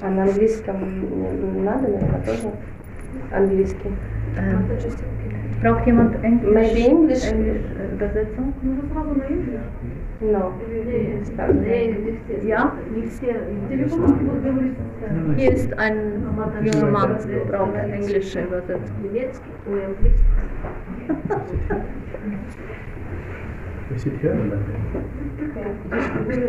А на английском не надо, наверное, тоже английский. Ähm, braucht jemand Englisch? Maybe English? Englisch äh, Übersetzung? No. Ja? Hier ist ein junger Mann, braucht englische Übersetzung. We sit here and then. You,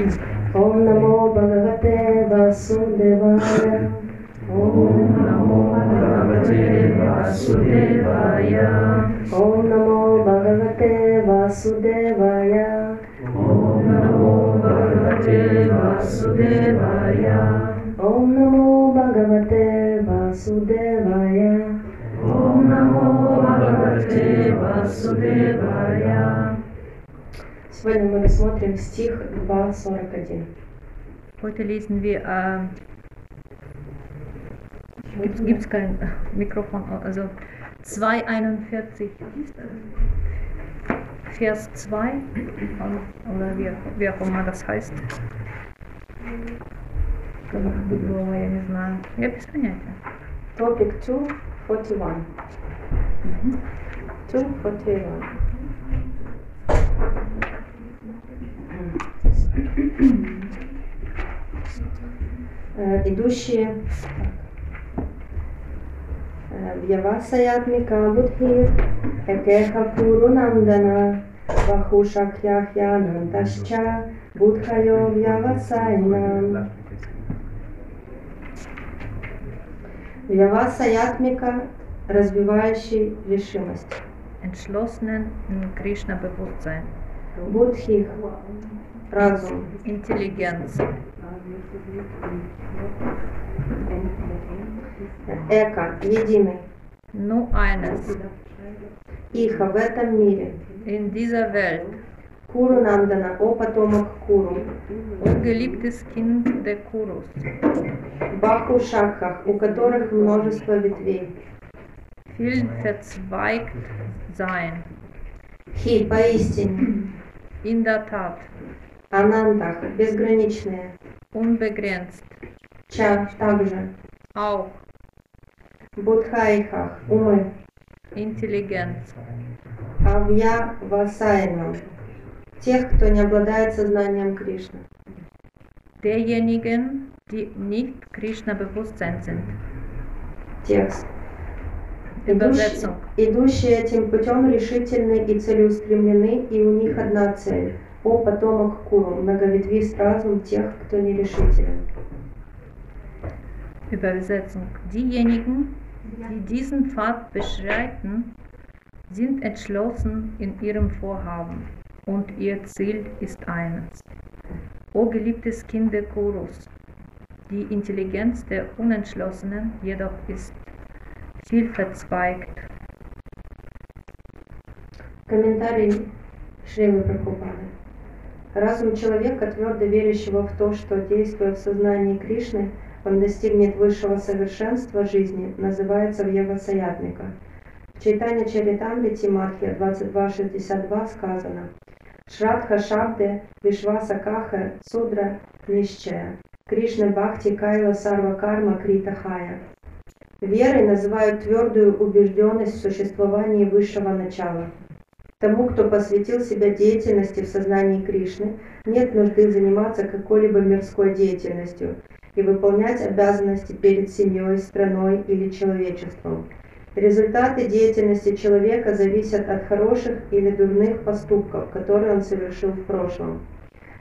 オンナモバガガテバスンデバヤオンナモバガガテバスデバヤ。オンナモバガガテバスデバヤ。オンナモバガガテバスデバヤ。オンナモバガガテバスデバヤ。オンナモバガガテバスデバヤ。Сегодня мы рассмотрим стих 2.41. Heute lesen wir, äh, gibt es kein Mikrofon, also 241, Vers 2, oder wie, wie auch immer das heißt. Другого я не знаю. Я без понятия. Topic 2.41. 2.41. Э, Идущие э, Вьявасаятмика Будхир, Экеха Пуру Нандана, Вахушакьяхьянанташча, Будхайо Вьявасайнам. Вьявасаятмика, развивающий решимость. Entschlossenen Krishna-Bewusstsein. Будхих, разум. Intelligenz. Эко, единый. Nur eines. Иха в этом мире. In dieser Welt. Куру Нандана, о потомок Куру. Ungeliebtes Kind der Kurus. Баху Шакхах, у которых множество ветвей. Viel verzweigt sein. Хи, поистине. In der Tat. Анандах, безграничные. Unbegrenzt. Ча, также. Auch. Будхайхах, умы. Intelligenz. Авья Васайнам, тех, кто не обладает сознанием Кришны. Derjenigen, die nicht Krishna-Bewusstsein sind. Текст. Идущие, идущие этим путем решительны и целеустремлены, и у них одна цель. О потомок Куру, многоветвист разум тех, кто нерешителен. Übersetzung. Diejenigen, die diesen Pfad beschreiten, sind entschlossen in ihrem Vorhaben und ihr Ziel ist eines. O geliebtes Kind der Kurus, die Intelligenz der Unentschlossenen jedoch ist viel verzweigt. Комментарий Шрилы Прабхупады. Разум человека, твердо верящего в то, что, действуя в сознании Кришны, он достигнет высшего совершенства жизни, называется Вьявасаятмика. В Чайтане Чаритамрити Мадхья 22.62 сказано Шрадха Шабде Вишваса Каха Судра Нищая Кришна Бхакти Кайла Сарва Карма Крита Хая. Верой называют твердую убежденность в существовании высшего начала. Тому, кто посвятил себя деятельности в сознании Кришны, нет нужды заниматься какой-либо мирской деятельностью и выполнять обязанности перед семьей, страной или человечеством. Результаты деятельности человека зависят от хороших или дурных поступков, которые он совершил в прошлом.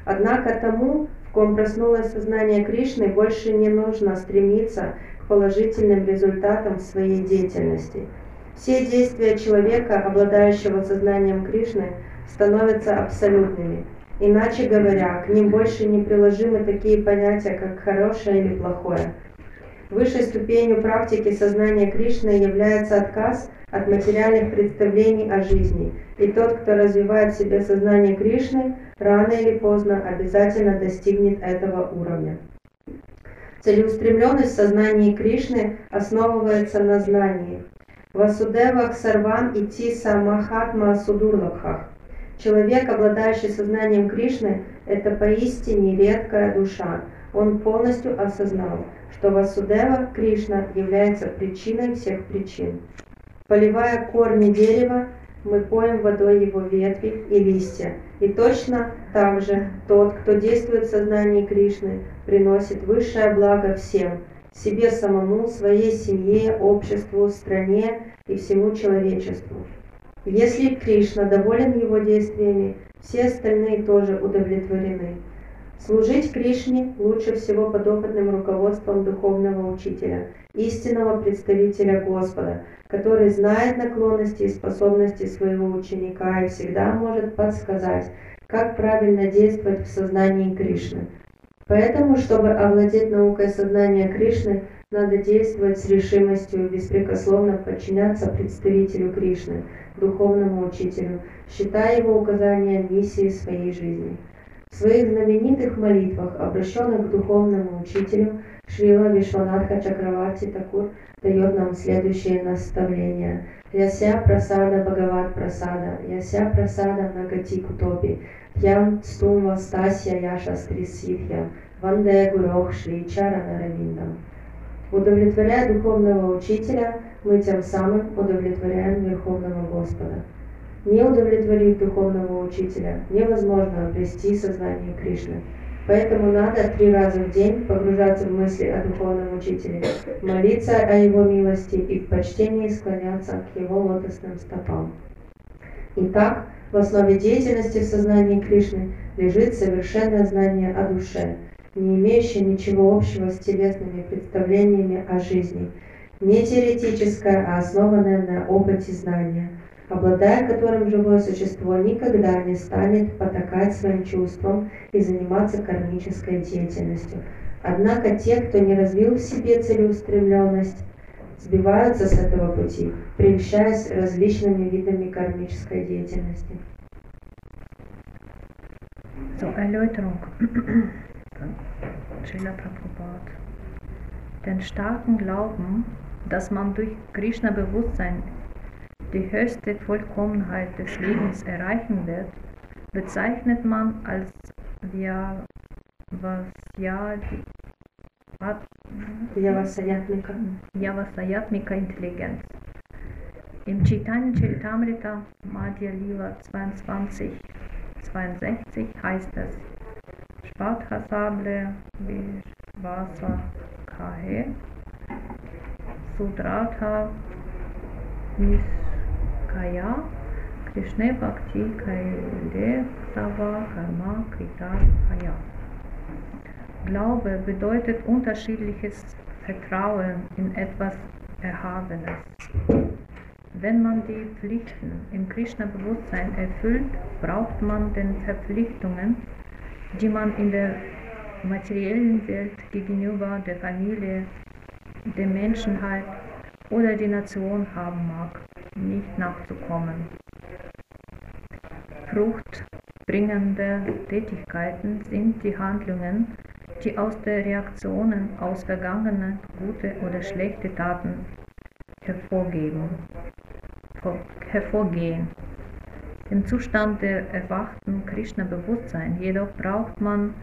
Однако тому, в ком проснулось сознание Кришны, больше не нужно стремиться к положительным результатам своей деятельности. Все действия человека, обладающего сознанием Кришны, становятся абсолютными. Иначе говоря, к ним больше не приложимы такие понятия, как хорошее или плохое. Высшей ступенью практики сознания Кришны является отказ от материальных представлений о жизни. И тот, кто развивает в себе сознание Кришны, рано или поздно обязательно достигнет этого уровня. Целеустремленность в сознании Кришны основывается на знании. Васудевах сарвам ити самахатма судурлабхах. Человек, обладающий сознанием Кришны, это поистине редкая душа. Он полностью осознал, что Васудева Кришна является причиной всех причин. Поливая корни дерева, мы поем водой его ветви и листья. И точно так же тот, кто действует в сознании Кришны, приносит высшее благо всем, себе самому, своей семье, обществу, стране и всему человечеству. Если Кришна доволен его действиями, все остальные тоже удовлетворены. Служить Кришне лучше всего под опытным руководством духовного учителя, истинного представителя Господа, который знает наклонности и способности своего ученика и всегда может подсказать, как правильно действовать в сознании Кришны. Поэтому, чтобы овладеть наукой сознания Кришны, надо действовать с решимостью и беспрекословно подчиняться представителю Кришны, духовному учителю, считая его указания миссией своей жизни. В своих знаменитых молитвах, обращенных к духовному учителю, Шрила Вишванатха Чакраварти Такур дает нам следующее наставление. Яся прасада Бхагават прасада, яся прасада Нагати Кутопи, Ям Стум Вастасья Яша Стрисидхя, Ванде Гурох Шри Чарана Равиндам. Удовлетворяя духовного учителя, мы тем самым удовлетворяем Верховного Господа. Не удовлетворив духовного учителя, невозможно обрести сознание Кришны. Поэтому надо три раза в день погружаться в мысли о духовном учителе, молиться о его милости и в почтении склоняться к его лотосным стопам. Итак, в основе деятельности в сознании Кришны лежит совершенное знание о душе, не имеющее ничего общего с телесными представлениями о жизни, не теоретическое, а основанное на опыте знания – обладая которым живое существо никогда не станет потакать своим чувствам и заниматься кармической деятельностью. Однако те, кто не развил в себе целеустремленность, сбиваются с этого пути, прельщаясь различными видами кармической деятельности. So, Erläuterung. Srila Prabhupada. Den starken Glauben, dass man durch Krishna-Bewusstsein die höchste Vollkommenheit des Lebens erreichen wird, bezeichnet man als Vyavasayatmika Intelligenz. Im Chaitanya Charitamrita Madhya Lila 22, 62 heißt es Spadhasable Vishvasa Kahe Sudratha Vis Kaya, Krishna Bhakti Kaile Sava Karma Krita Kaya. Glaube bedeutet unterschiedliches Vertrauen in etwas Erhabenes. Wenn man die Pflichten im Krishna-Bewusstsein erfüllt, braucht man den Verpflichtungen, die man in der materiellen Welt gegenüber der Familie, der Menschheit oder die Nation haben mag, nicht nachzukommen. Fruchtbringende Tätigkeiten sind die Handlungen, die aus den Reaktionen aus vergangenen gute oder schlechte Taten hervorgehen. Im Zustand der erwachten Krishna-Bewusstsein jedoch braucht man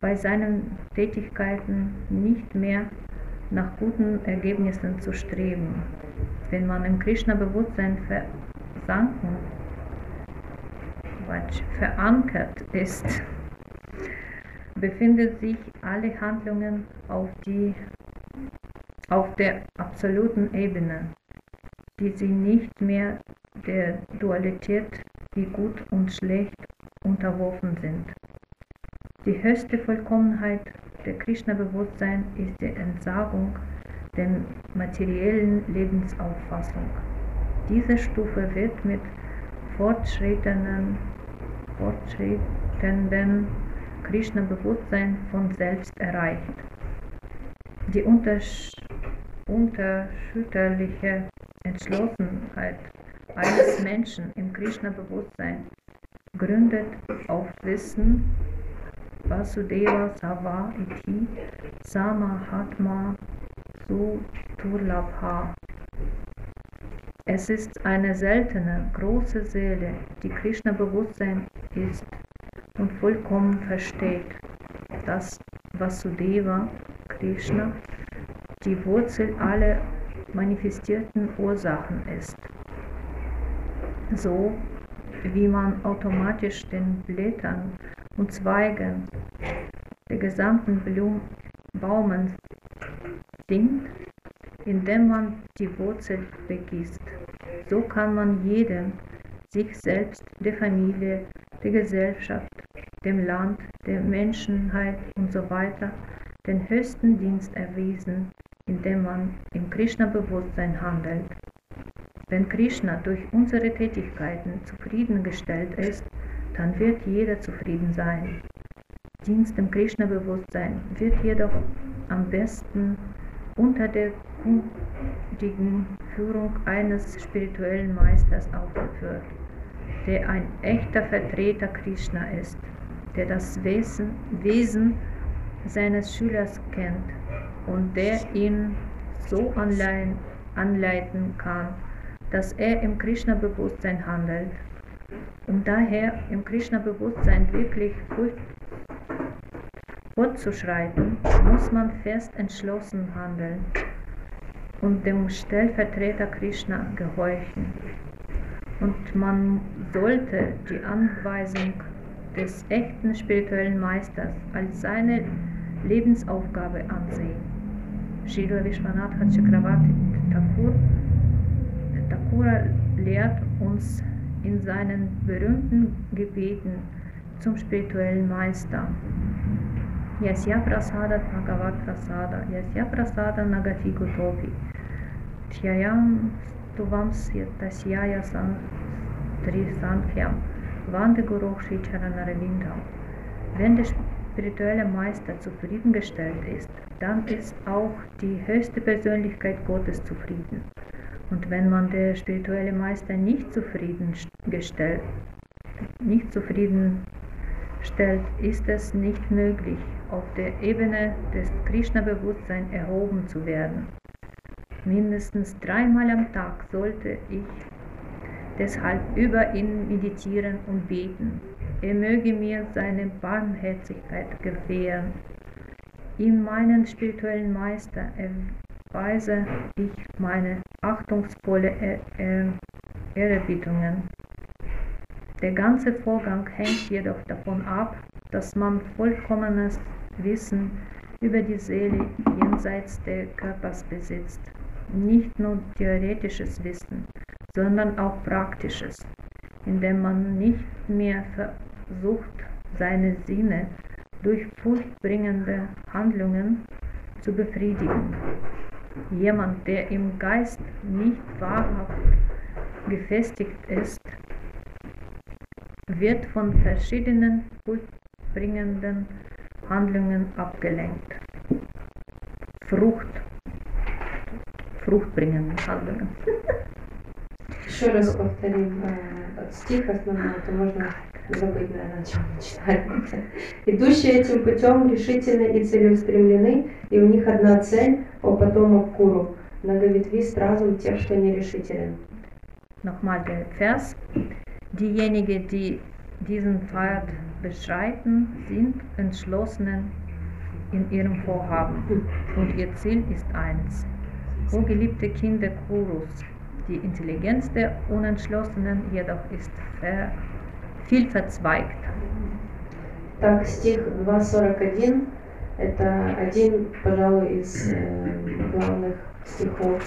bei seinen Tätigkeiten nicht mehr nach guten Ergebnissen zu streben. Wenn man im Krishna-Bewusstsein versanken, verankert ist, befindet sich alle Handlungen auf, die, auf der absoluten Ebene, die sie nicht mehr der Dualität, wie gut und schlecht unterworfen sind. Die höchste Vollkommenheit der Krishna-Bewusstsein ist die Entsagung der materiellen Lebensauffassung. Diese Stufe wird mit fortschreitenden, fortschreitenden Krishna-Bewusstsein von selbst erreicht. Die untersch unterschütterliche Entschlossenheit eines Menschen im Krishna-Bewusstsein gründet auf Wissen Vasudeva Sava Iti Samahatma Suturlabha. Es ist eine seltene, große Seele, die Krishna-Bewusstsein ist und vollkommen versteht, dass Vasudeva, Krishna, die Wurzel aller manifestierten Ursachen ist. So wie man automatisch den Blättern und Zweigen der gesamten Blum Baumen singt, indem man die Wurzel begießt. So kann man jedem, sich selbst, der Familie, der Gesellschaft, dem Land, der Menschheit und so weiter den höchsten Dienst erwiesen, indem man im Krishna-Bewusstsein handelt. Wenn Krishna durch unsere Tätigkeiten zufriedengestellt ist, dann wird jeder zufrieden sein. Dienst im Krishna-Bewusstsein wird jedoch am besten unter der kundigen Führung eines spirituellen Meisters aufgeführt, der ein echter Vertreter Krishna ist, der das Wesen, Wesen seines Schülers kennt und der ihn so anleiten kann, dass er im Krishna-Bewusstsein handelt. Um daher im Krishna-Bewusstsein wirklich fortzuschreiten, muss man fest entschlossen handeln und dem Stellvertreter Krishna gehorchen. Und man sollte die Anweisung des echten spirituellen Meisters als seine Lebensaufgabe ansehen. Srila Vishwanath Chakravarti Thakur Thakura lehrt uns in seinen berühmten Gebeten zum spirituellen Meister. Yasya Prasada Bhagavat Prasada, Yasya Prasada Nagati Gotopi, Thyayam Stuvam Tasyaya Santri Sankhya, Vande Guru Shri Charanarvindam. Wenn der spirituelle Meister zufriedengestellt ist, dann ist auch die höchste Persönlichkeit Gottes zufrieden. Und wenn man der spirituelle Meister nicht zufriedengestellt, nicht zufriedenstellt, ist es nicht möglich, auf der Ebene des Krishna-Bewusstseins erhoben zu werden. Mindestens dreimal am Tag sollte ich deshalb über ihn meditieren und beten. Er möge mir seine Barmherzigkeit gewähren. In meinen spirituellen Meister weise ich meine achtungsvolle Ehrerbietungen. Der ganze Vorgang hängt jedoch davon ab, dass man vollkommenes Wissen über die Seele jenseits des Körpers besitzt. Nicht nur theoretisches Wissen, sondern auch praktisches, indem man nicht mehr versucht, seine Sinne durch furchtbringende Handlungen zu befriedigen. Jemand, der im Geist nicht wahrhaft gefestigt ist, wird von verschiedenen fruchtbringenden Handlungen abgelenkt. Frucht, fruchtbringenden Handlungen. Еще раз повторим э, стих основной, то можно забыть, наверное, о чем мы читали. Идущие этим путем решительны и целеустремлены, и у них одна цель – о потомок Куру, многоветвист разум тех, что нерешителен. Nochmal der Vers. Diejenigen, die diesen Pfad beschreiten, sind entschlossen in ihrem Vorhaben und ihr Ziel ist eins. O geliebte Kinder Kurus, die Intelligenz der Unentschlossenen jedoch ist ver viel verzweigt. Так, стих 2.41 – Это один, пожалуй, из э, главных стихов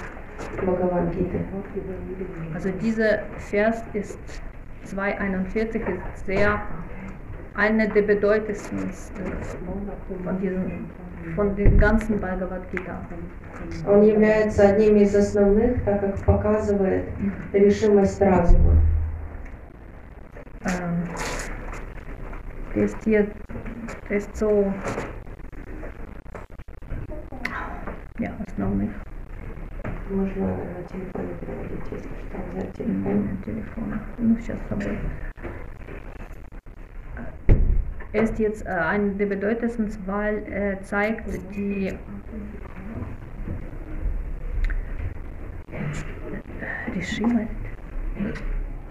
Бхагавадгиты. Also dieser Vers ist 2.41 ist sehr eine der bedeutendsten äh, von, diesen, von den ganzen Bhagavad Gita. Он является одним из основных, так как показывает решимость разума. Ähm, ist hier, der ist so, ja, основных. Можно на телефоне переводить, если что, взять телефон. М, Telefon. Ну, сейчас с собой. Er ist jetzt äh, einer der bedeutendsten, weil er zeigt die Решимость,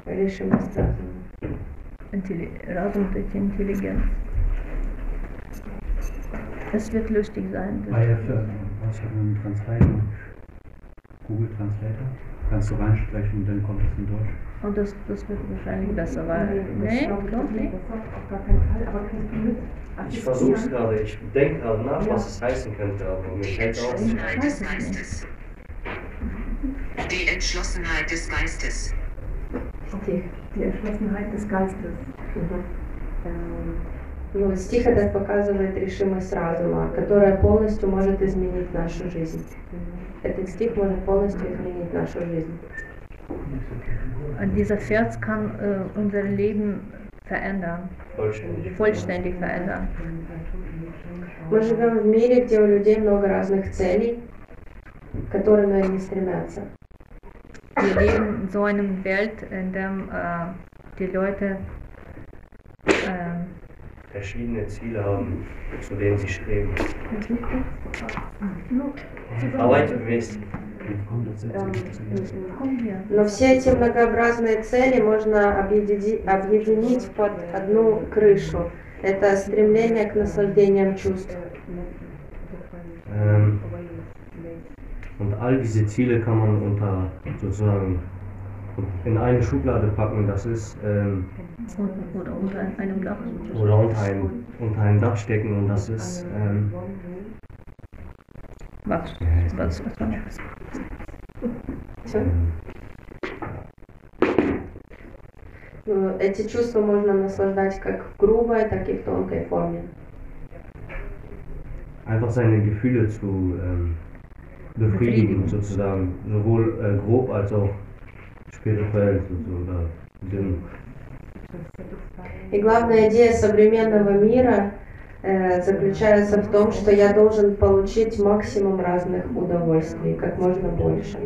Решимость разума. Intelli Razum durch Intelligenz. Es wird lustig sein. hast du einen Translator, Google Translator, kannst du reinsprechen und dann kommt es in Deutsch. Und das, das wird wahrscheinlich besser, weil. Nee, doch, nee, nee. Auf gar keinen Fall. Ich versuche es gerade, ich denke gerade nach, ja. was es heißen könnte, aber mir fällt auch nicht. Die Entschlossenheit des Geistes. Okay, die Entschlossenheit des Geistes. Mhm. Ähm. Ну, стих этот показывает решимость разума, которая полностью может изменить нашу жизнь. Этот стих может полностью изменить нашу жизнь. Dieser Vers kann äh, unser Leben verändern, vollständig. vollständig verändern. Мы живем в мире, где у людей много разных целей, к которым они стремятся. Wir leben in so einer Welt, in der äh, die Leute verschiedene Ziele haben, zu denen sie streben. Давайте вместе. Но все эти многообразные цели можно объедини- объединить под одну крышу. Это стремление к наслаждениям чувств. Ähm, und all diese Ziele kann man unter sozusagen in eine Schublade packen, das ist ähm, Unten oder unter einem Dach. oder unter ein, unter ein Dach stecken und das ist ähm, Was? Was? Was war das? Всё. ähm, Ну, Эти чувства можно наслаждать как в грубой, так и в тонкой форме. einfach seine Gefühle zu ähm, befriedigen, Befriedigen. sozusagen, sowohl äh, grob als auch И главная идея современного мира э, заключается в том, что я должен получить максимум разных удовольствий, как можно больше.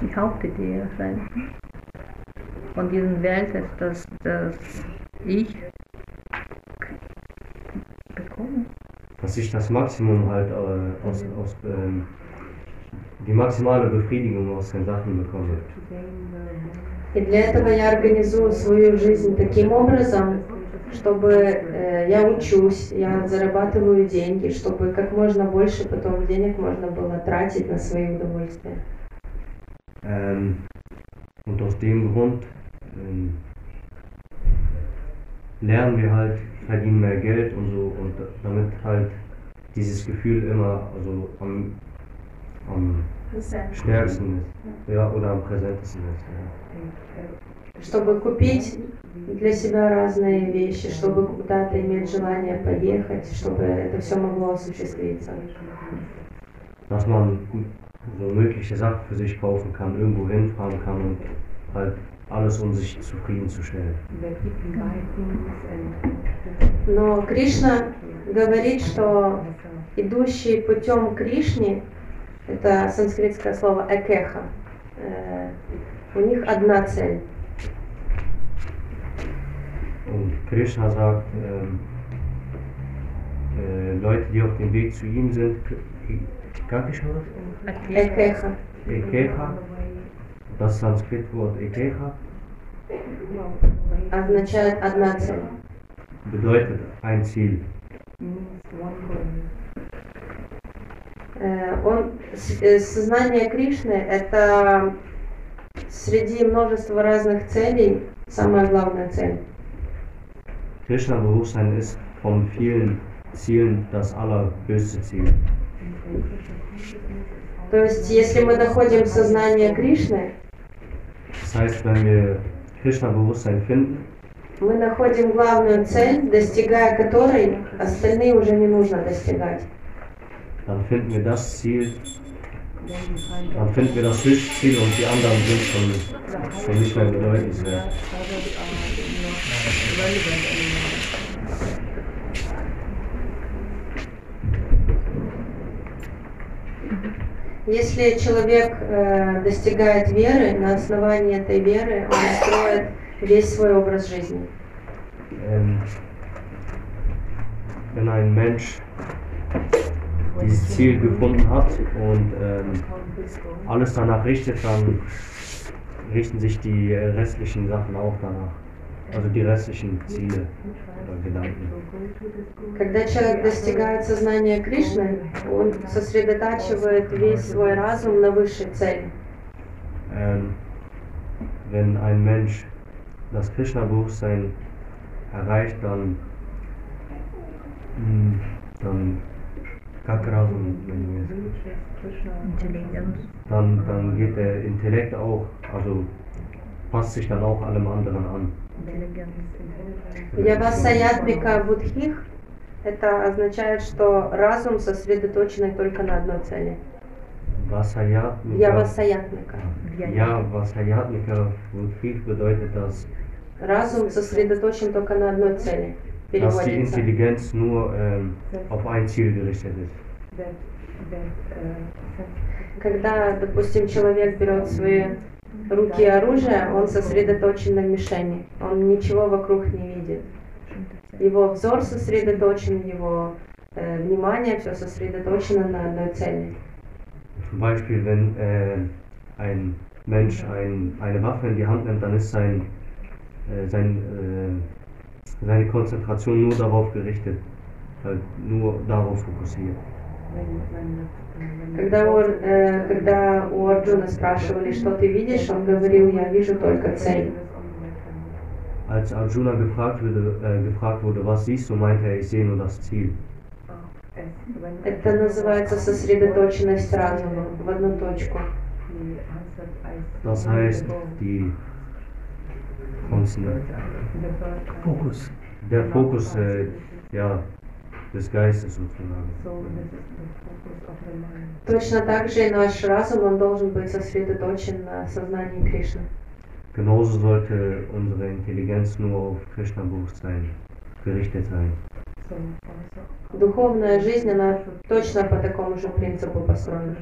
Die Hauptidee von dieser Welt ist, dass, dass ich bekomme. Dass ich das Maximum halt äh, aus, aus ähm, die maximale Befriedigung aus den Sachen bekomme. И для этого я организую свою жизнь таким образом, чтобы э, я учусь, я зарабатываю деньги, чтобы как можно больше потом денег можно было тратить на свои удовольствия. Ähm, und aus dem Grund ähm, lernen wir halt, verdienen mehr Geld und so und damit halt dieses Gefühl immer also am, am stärksten ist. Ja, oder am präsentesten ist. Ja. Чтобы купить для себя разные вещи, чтобы куда-то иметь желание поехать, чтобы это все могло осуществиться. Dass man so mögliche Sachen für sich kaufen kann, irgendwo hinfahren kann und halt alles, um sich zufriedenzustellen. Но Кришна говорит, что идущий путем Кришни, это санскритское слово экеха, э, у них одна цель. Und Krishna sagt, ähm, äh, Leute, die auf dem Weg zu ihm sind, как еще раз? Das Sanskritwort Ekeha означает одна цель. bedeutet ein Ziel. Он, э, сознание Кришны – это среди множества разных целей самая главная цель. Krishna-Bewusstsein ist von vielen Zielen das allerhöchste Ziel. То есть, если мы доходим сознания Кришны, Das heißt, wenn wir Krishna-Bewusstsein finden, Мы находим главную цель, достигая которой остальные уже не нужно достигать. dann finden wir das Ziel, dann finden wir das Höchstziel und die anderen sind schon, schon nicht mehr bedeutenswert. Если человек э, достигает веры, на основании этой веры он строит весь свой образ жизни. Ähm, wenn ein Mensch dieses Ziel gefunden hat und ähm, alles danach richtet, dann richten sich die restlichen Sachen auch danach. Also die restlichen Ziele oder Gedanken. Когда человек достигает сознания Кришны, он сосредотачивает весь свой разум на высшей цели. Ähm, wenn ein Mensch das Krishna-Bewusstsein erreicht, dann, mm, dann как разум, wenn wir- Intelligenz. dann, dann geht der Intellekt auch, also passt sich dann auch allem anderen an. Явасаятмика Будхих это означает, что разум сосредоточен только на одной цели. Vasayatmika, Явасаятмика. Vasayatmika Buddhik bedeutet, dass, Разум сосредоточен только на одной цели. dass die Переводится. Intelligenz nur ähm, auf ein Ziel gerichtet ist. Когда, допустим, человек берет свои руки оружие, он сосредоточен на мишени. Он ничего вокруг не видит. Его взор сосредоточен, его э, внимание все сосредоточено на одной цели. Zum Beispiel, wenn äh, ein Mensch ein, eine Waffe in die Hand nimmt, dann ist sein, äh, sein, äh, seine Konzentration nur darauf gerichtet, halt nur darauf fokussiert. when, when Когда у, э, когда у Арджуна спрашивали, что ты видишь, он говорил, я вижу только цель. Als Arjuna gefragt wurde, äh, gefragt wurde, was siehst du, meinte er, ich sehe nur das Ziel. Это называется сосредоточенность разума в одну точку. Das heißt, die Konzentration, Fokus. der Fokus äh, ja, des Geistes sozusagen. Точно так же и наш разум, он должен быть сосредоточен на сознании Кришны. Genauso sollte unsere Intelligenz nur auf Krishna-Bewusstsein gerichtet sein. Духовная жизнь, она точно по такому же принципу построена.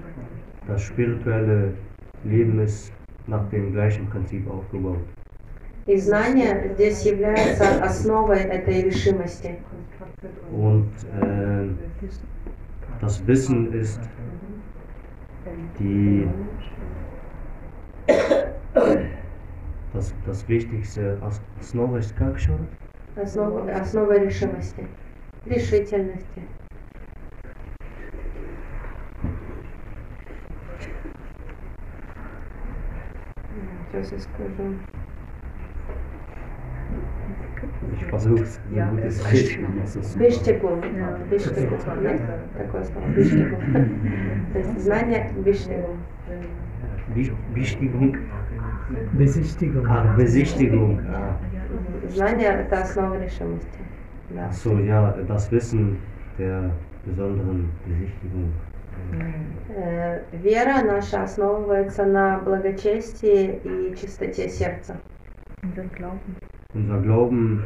Das spirituelle Leben ist nach dem gleichen Prinzip aufgebaut. И знание здесь является основой этой решимости. Und äh, das Wissen ist die, das, das wichtigste As- Основа ist как еще раз? Основа, основа решимости. Решительности. Сейчас я скажу. Ist- Биштегум. Ja. Биштегум. Есть такое слово? Биштегум. То есть знание. Bi- Besichtigung. Besichtigung. Ah, Besichtigung. Ah. Знание – это основа решимости. Да. So, ja, das Wissen der besonderen Besichtigung. Вера наша основывается на благочестии и чистоте сердца. Unser Glauben.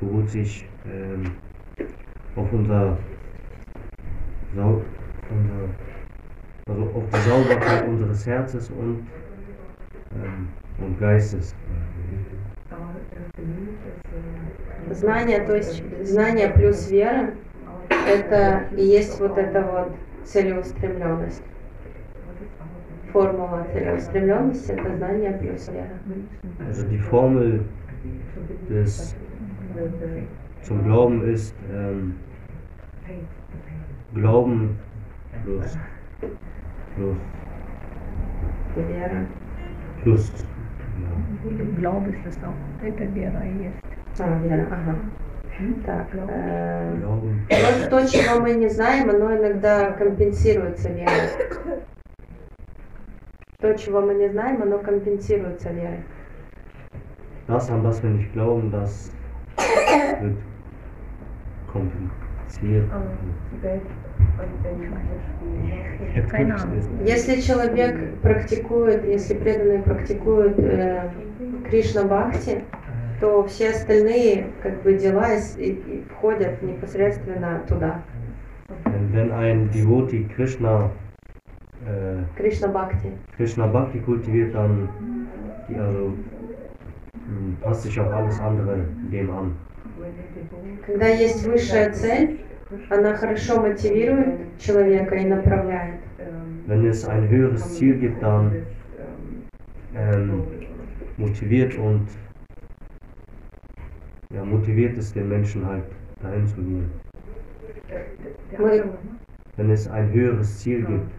Beruht sich ähm, auf unser, Sau unser also auf die Sauberkeit unseres Herzens und, ähm, und Geistes. Знание, то есть знание плюс вера – это и есть вот эта вот целеустремленность. Формула целеустремленности – это знание плюс вера. Also die Formel des zum Glauben ist ähm, Glauben plus plus Вера. plus ja, Glaube ist das auch. Это вера и есть. А, вера, ага. Так, э, Glauben. вот то, чего мы не знаем, оно иногда компенсируется верой. То, чего мы не знаем, оно компенсируется верой. Das, an das wir nicht glauben, das wird kompensiert. Ist. Если человек практикует, если преданные практикуют э, Кришна Бхакти, то все остальные как бы дела и, и- и входят непосредственно туда, Wenn ein Devotee Krishna, äh, Кришна Бхакти. Krishna Bhakti kultiviert, dann die, also, mh, passt sich auch alles andere dem an. Когда есть высшая цель, она хорошо мотивирует человека и направляет. Wenn es ein höheres Ziel gibt, dann ähm, motiviert und ja, motiviert es den Menschen halt dahin zu gehen. Мы, Wenn es ein höheres Ziel gibt,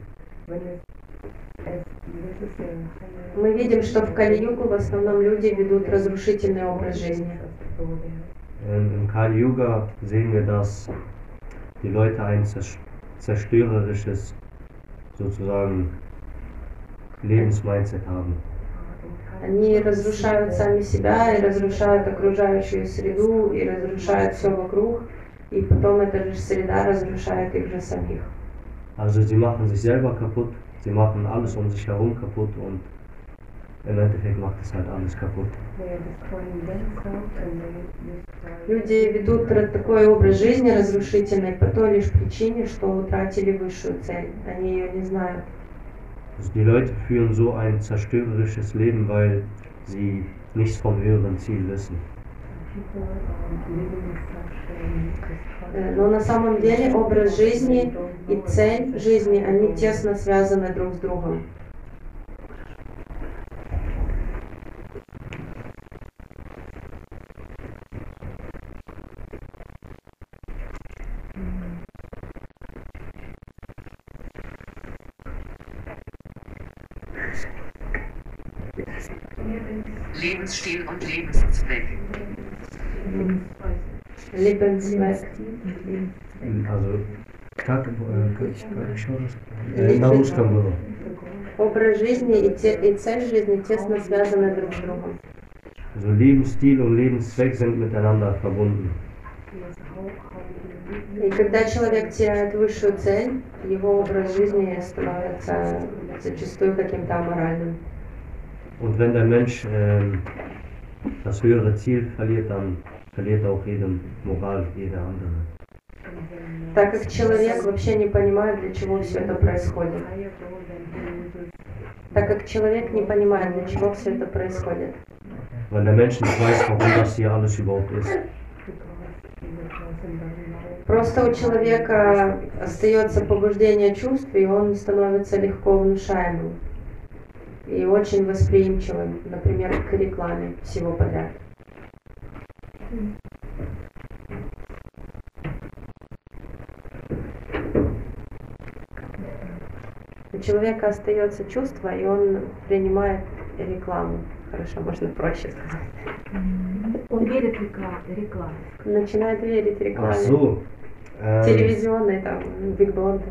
Мы видим, что в Кали-югу в основном люди ведут разрушительный образ жизни. ähm, im Kali Yuga sehen wir, dass die Leute ein zers- zerstörerisches sozusagen Lebensmindset haben. Они разрушают сами себя и разрушают окружающую среду и разрушают все вокруг, и потом эта же среда разрушает их же самих. Also sie machen sich selber kaputt, sie machen alles um sich herum kaputt und im Endeffekt macht es halt alles kaputt. Люди ведут ра- такой образ жизни разрушительный по той лишь причине, что утратили высшую цель. Они ее не знают. Also die Leute führen so ein zerstörerisches Leben, weil sie nichts vom höheren Ziel wissen. Э, Но на самом деле образ жизни и цель жизни, они тесно связаны друг с другом. Lebensstil und Lebenszweck. Also, как, э, как, еще раз? Э, на русском было. Образ жизни и, те- и цель жизни тесно связаны друг с другом. Also Lebensstil und Lebenszweck sind miteinander verbunden. И когда человек теряет высшую цель, его образ жизни становится зачастую каким-то аморальным. Und wenn der Mensch ähm, das höhere Ziel verliert, dann Так как человек вообще не понимает, для чего все это происходит. Так как человек не понимает, для чего все это происходит. Weil der Mensch nicht weiß, warum das hier alles überhaupt ist. Просто у человека остается побуждение чувств, и он становится легко внушаемым. И очень восприимчивым, например, к рекламе всего подряд. У человека остается чувство, и он принимает рекламу. Хорошо, можно проще сказать. Он верит рекламе. Начинает верить рекламе. so. Ähm, Телевизионной, там, бигборды.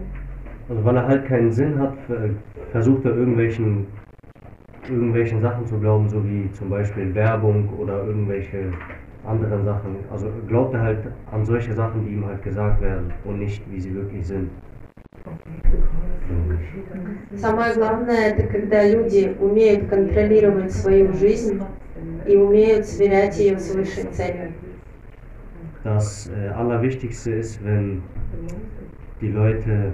also weil er halt keinen Sinn hat, ver- versucht er irgendwelchen, irgendwelchen Sachen zu glauben, so wie zum Beispiel Werbung oder irgendwelche anderen Sachen. Also glaubt er halt an solche Sachen, die ihm halt gesagt werden und nicht, wie sie wirklich sind. Самое главное, это когда люди умеют контролировать свою жизнь и умеют сверять ее с высшей целью. Das äh, Allerwichtigste ist, wenn die Leute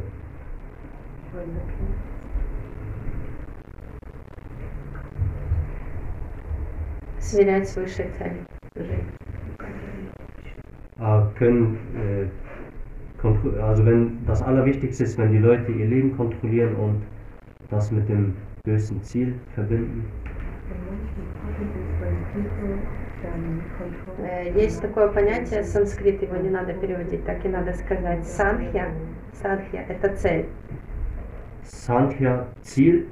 Сверять с высшей целью. жизнь. äh, können, äh, kontro- also wenn das Allerwichtigste ist, wenn die Leute ihr Leben kontrollieren und das mit dem höchsten Ziel verbinden. Э, Есть такое понятие, санскрит, его не надо переводить, так и надо сказать. Санхья, санхья – это цель. Sankhya, Ziel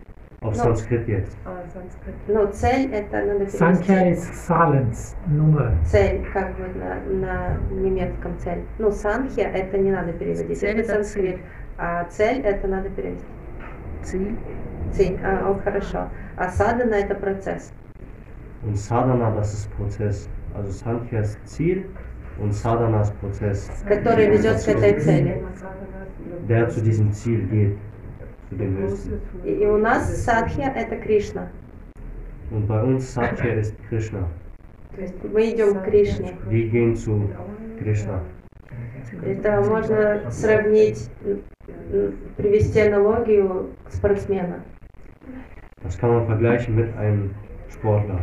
No. Sanskrit jetzt. Ah, Sanskrit. Ну, цель – это надо перевести. Санхья ist Zahlens, Nummer. Цель, как бы на, на немецком цель. Ну, санхья – это не надо переводить, Цель это это санскрит. цель. А цель – это надо перевести. Ziel. Цель, а, о, хорошо. А садана это процесс. Und Sadhana, das ist Prozess. Also Sankhya ist Ziel und Sadhana ist Prozess. который ведет к этой цели. Der zu diesem Ziel geht. И, и у нас садхья это Кришна. Und bei uns Satya ist Krishna. То есть мы идем к Кришне. Wir gehen zu Krishna. Это можно сравнить, привести аналогию спортсмена. Das kann man vergleichen mit einem Sportler.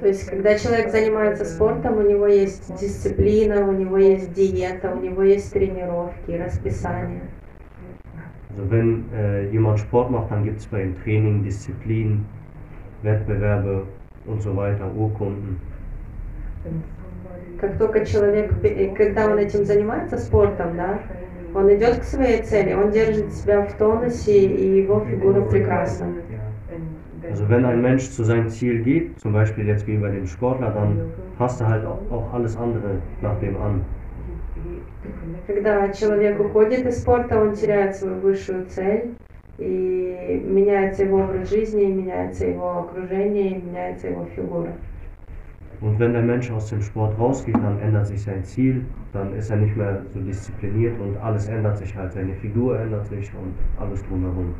То есть, когда человек занимается спортом, у него есть дисциплина, у него есть диета, у него есть тренировки, расписание. Also wenn äh, jemand Sport macht, dann gibt es bei ihm Training, Disziplin, Wettbewerbe und so weiter, Urkunden. Как только человек, э, когда он этим занимается спортом, да, он идет к своей цели, он держит себя в тонусе, и его фигура прекрасна. Also wenn ein Mensch zu seinem Ziel geht, zum Beispiel jetzt wie bei dem Sportler, dann passt er halt auch, auch alles andere nach dem an. Когда человек уходит из спорта, он теряет свою высшую цель, и меняется его образ жизни, меняется его окружение, меняется его фигура. Und wenn der Mensch aus dem Sport rausgeht, dann ändert sich sein Ziel, dann ist er nicht mehr so diszipliniert und alles ändert sich halt. Seine Figur ändert sich und alles drumherum.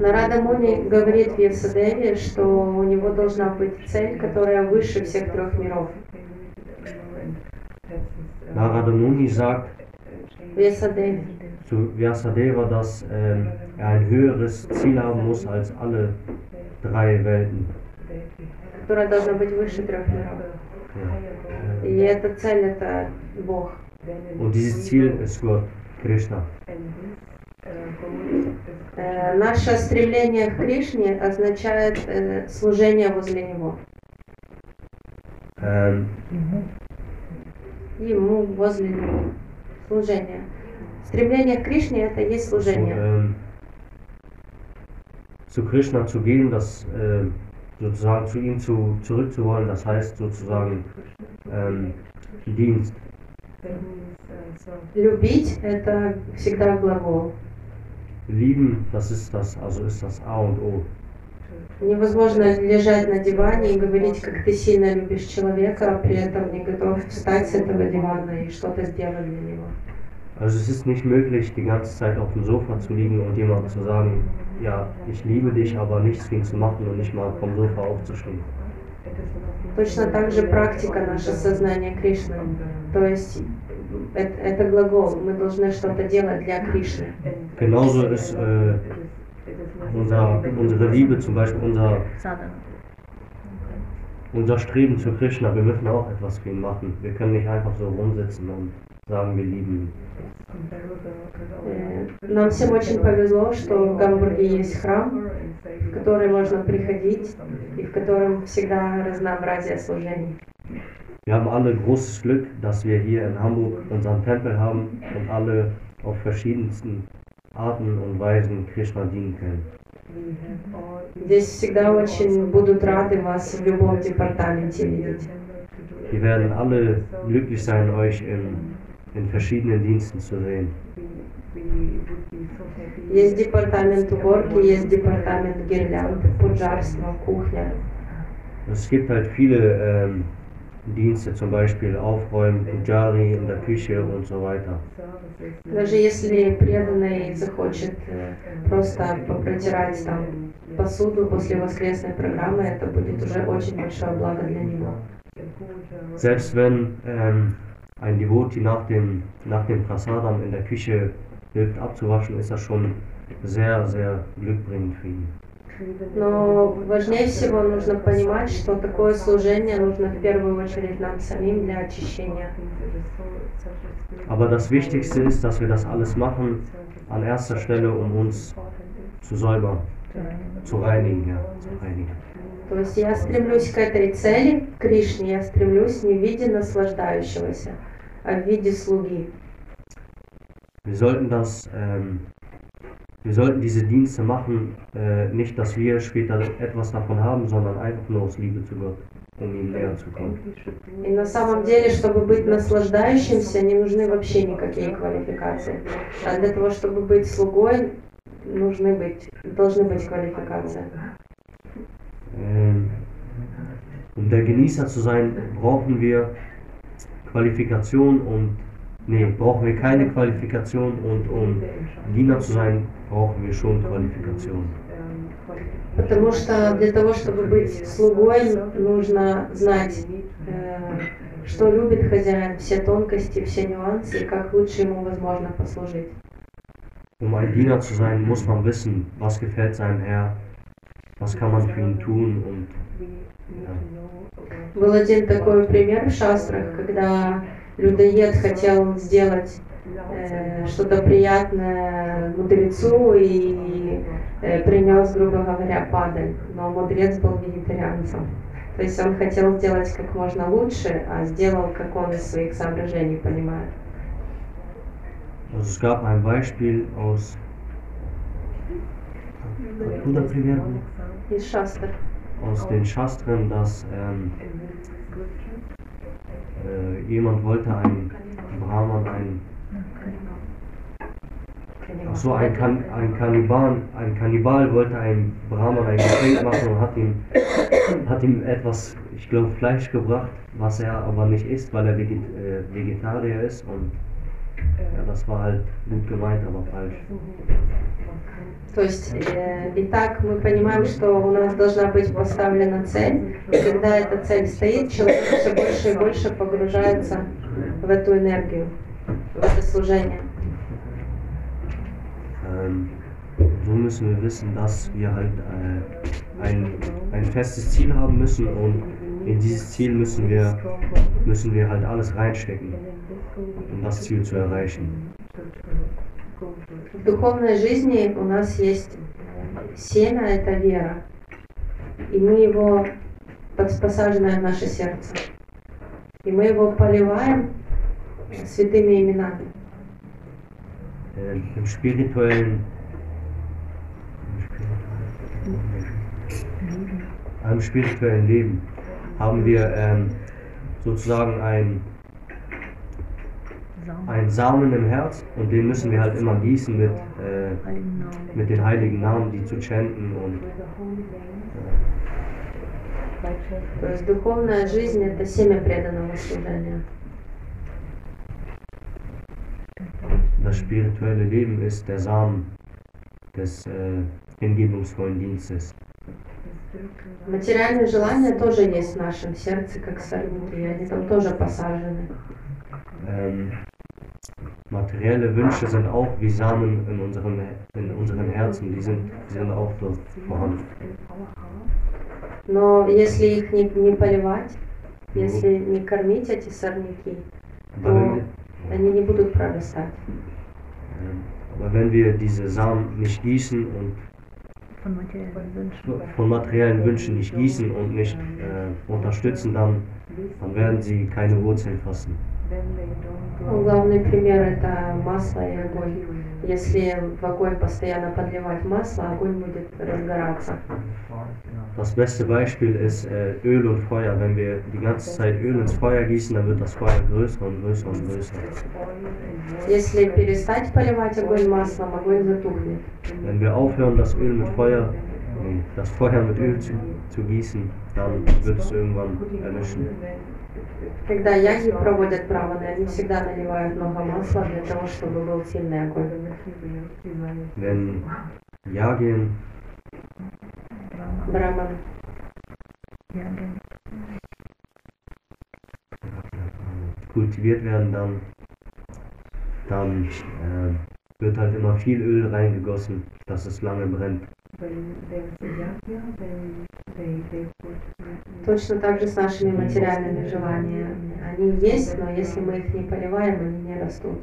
Нарада Муни говорит в Евсадеве, что у него должна быть цель, которая выше всех трех миров. Narada Muni sagt В Евсадеве. zu Vyasadeva, dass ähm, er ein höheres Ziel haben muss als alle drei Welten. которая должна быть выше трех миров. Ja. И эта цель это Бог. Und dieses Ziel ist Gott, Krishna. Э, наше стремление к Кришне означает э, служение возле Него. Ähm, Ему возле Него. Служение. Стремление к Кришне это есть служение. ähm, zu Krishna zu gehen, das ähm, sozusagen zu ihm zu, zurückzuwollen, das heißt sozusagen ähm, Dienst. Любить это всегда глагол. Lieben, das ist das, also ist das A und O. Невозможно лежать на диване и говорить, как ты сильно любишь человека, а при этом не готов встать с этого дивана и что-то сделать для него. Also es ist nicht möglich, die ganze Zeit auf dem Sofa zu liegen und jemandem zu sagen, ja, ich liebe dich, aber nichts ihn zu machen und nicht mal vom Sofa aufzustehen. Точно так же практика наше сознание Кришны. То есть это, это глагол, мы должны что-то делать для Кришны. Genauso ist äh, unser, unsere Liebe, zum Beispiel unser, Sadhana. unser Streben zu Krishna, wir müssen auch etwas für ihn machen. Wir können nicht einfach so rumsitzen und sagen, wir lieben ihn. Э, Нам всем очень повезло, что в Гамбурге есть храм, в который можно приходить и в котором всегда разнообразие служений. Wir haben alle großes Glück, dass wir hier in Hamburg unseren Tempel haben und alle auf verschiedensten Arten und Weisen Krishna dienen können. Здесь всегда очень будут рады вас в любом департаменте видеть. Wir werden alle glücklich sein, euch in, in verschiedenen Diensten zu sehen. Есть департамент уборки, есть департамент гирлянд, пуджарство, кухня. Es gibt halt viele ähm, Dienste, zum Beispiel Aufräumen, Pujari in der Küche und so weiter. Даже если преданный захочет э, просто попротирать там посуду после воскресной программы, это будет уже очень большое благо для него. Selbst wenn ähm, ein Devoti nach dem, nach dem Prasadam in der Küche hilft abzuwaschen, ist das schon sehr, sehr glückbringend für ihn. Но важнее всего нужно понимать, что такое служение нужно в первую очередь нам самим для очищения. Aber das Wichtigste ist, dass wir das alles machen an erster Stelle, um uns zu säubern, zu reinigen. Ja, zu reinigen. То есть я стремлюсь к этой цели, к Кришне, я стремлюсь не в виде наслаждающегося, а в виде слуги. Wir sollten das, ähm, wir sollten diese Dienste machen, äh, nicht, dass wir später etwas davon haben, sondern einfach nur aus Liebe zu Gott, um ihm näher zu kommen. И на самом деле, чтобы быть наслаждающимся, не нужны вообще никакие квалификации. А для того, чтобы быть слугой, нужны быть, должны быть квалификации. Ähm, um der Genießer zu sein, brauchen wir Qualifikation und nee, brauchen wir keine Qualifikation und um Diener zu sein, Потому что для того, чтобы быть слугой, нужно знать, э, что любит хозяин, все тонкости, все нюансы, и как лучше ему возможно послужить. Um ein Diener zu sein, muss man wissen, was gefällt seinem Herr, was kann man für ihn tun und ja. Был один такой пример в шастрах, когда людоед хотел сделать э, что-то приятное мудрецу и э, принес, грубо говоря, падаль, но мудрец был вегетарианцем. То есть он хотел сделать как можно лучше, а сделал, как он из своих соображений понимает. Also es gab ein Beispiel aus Откуда пример? Из шастр. aus den Shastren, dass ähm, äh, jemand wollte ein Brahman, ein Ach so, ein, kan ein, Kannibal, ein Kannibal wollte einem Brahman ein Geschenk machen und hat ihm, hat ihm etwas, ich glaube, Fleisch gebracht, was er aber nicht isst, weil er Veget äh, Vegetarier ist. Und ja, das war halt gut gemeint, aber falsch. То есть, э, итак, мы понимаем, что у нас должна быть поставлена цель, и когда эта цель стоит, человек все больше и больше погружается в эту энергию, в это служение. Ähm, so müssen wir wissen, dass wir halt äh, ein, ein festes Ziel haben müssen und in dieses Ziel müssen wir, müssen wir halt alles reinstecken, um das Ziel zu erreichen. В духовной жизни у нас есть э, семя, это вера, и мы его пос- посаженное в наше сердце, и мы его поливаем святыми именами. Äh, Im spirituellen, im spirituellen Leben haben wir ähm, sozusagen ein, Samen, einen Samen im Herz und den müssen wir halt immer gießen mit, äh, heiligen Namen. mit den heiligen Namen, die zu chanten und То есть духовная жизнь это семя преданного служения. das spirituelle Leben ist der Samen des äh, hingebungsvollen Dienstes. Материальные желания тоже есть в нашем сердце, как сорняки, и они там тоже посажены. Ähm, materielle Wünsche sind auch wie Samen in unserem, in unseren Herzen, die sind, die sind auch dort vorhanden. Но если их не, не поливать, если не кормить эти сорняки, Aber wenn, wir, они не будут прорастать. ähm, aber wenn wir diese Samen nicht gießen und Von materiellen Wünschen. von materiellen Wünschen nicht gießen und nicht äh, unterstützen, dann, dann werden sie keine Wurzeln fassen. Ну, главный пример это масло и огонь. Если в огонь постоянно подливать масло, огонь будет разгораться. Das beste Beispiel ist äh, Öl und Feuer. Wenn wir die ganze Zeit Öl ins Feuer gießen, dann wird das Feuer größer und größer und größer. Если перестать поливать огонь маслом, огонь затухнет. Wenn wir aufhören, das Öl mit Feuer, nee, das Feuer mit Öl zu, zu gießen, dann wird es irgendwann erlöschen. Когда яги проводят праваны, они всегда наливают много масла для того, чтобы был сильный огонь. Wenn Yagien Браман. Jagen. kultiviert werden, dann, dann äh, wird halt immer viel Öl reingegossen, dass es lange brennt. Точно так же с нашими материальными желаниями. Они есть, но если мы их не поливаем, они не rастут.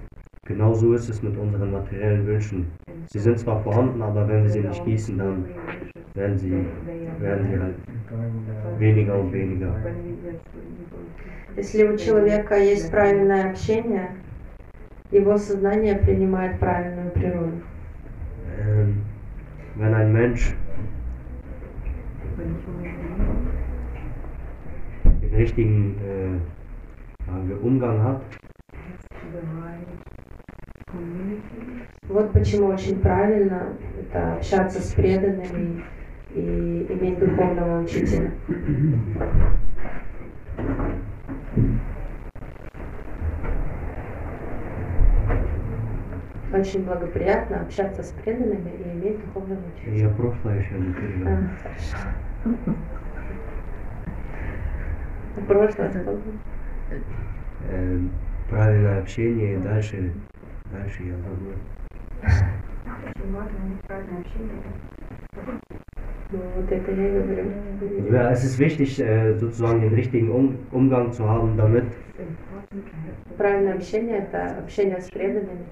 Genauso ist es mit unseren materiellen Wünschen. Sie sind zwar vorhanden, aber wenn wir sie nicht gießen, dann werden sie, werden sie halt weniger und weniger. Если у человека есть правильное общение, его сознание принимает правильную природу. Ähm, wenn ein Mensch richtigen äh, wir, Umgang hat Вот почему очень правильно это общаться с преданными и иметь духовного учителя. Очень благоприятно общаться с преданными и иметь духовного учителя. Я прошлое еще не пережил. хорошо. Прошлое что? Э, правильное общение и дальше, дальше я забыл. Ну, вот это я и говорю. Ja, es ist wichtig, äh, sozusagen den richtigen um Umgang zu haben damit. Правильное общение – это общение с преданными.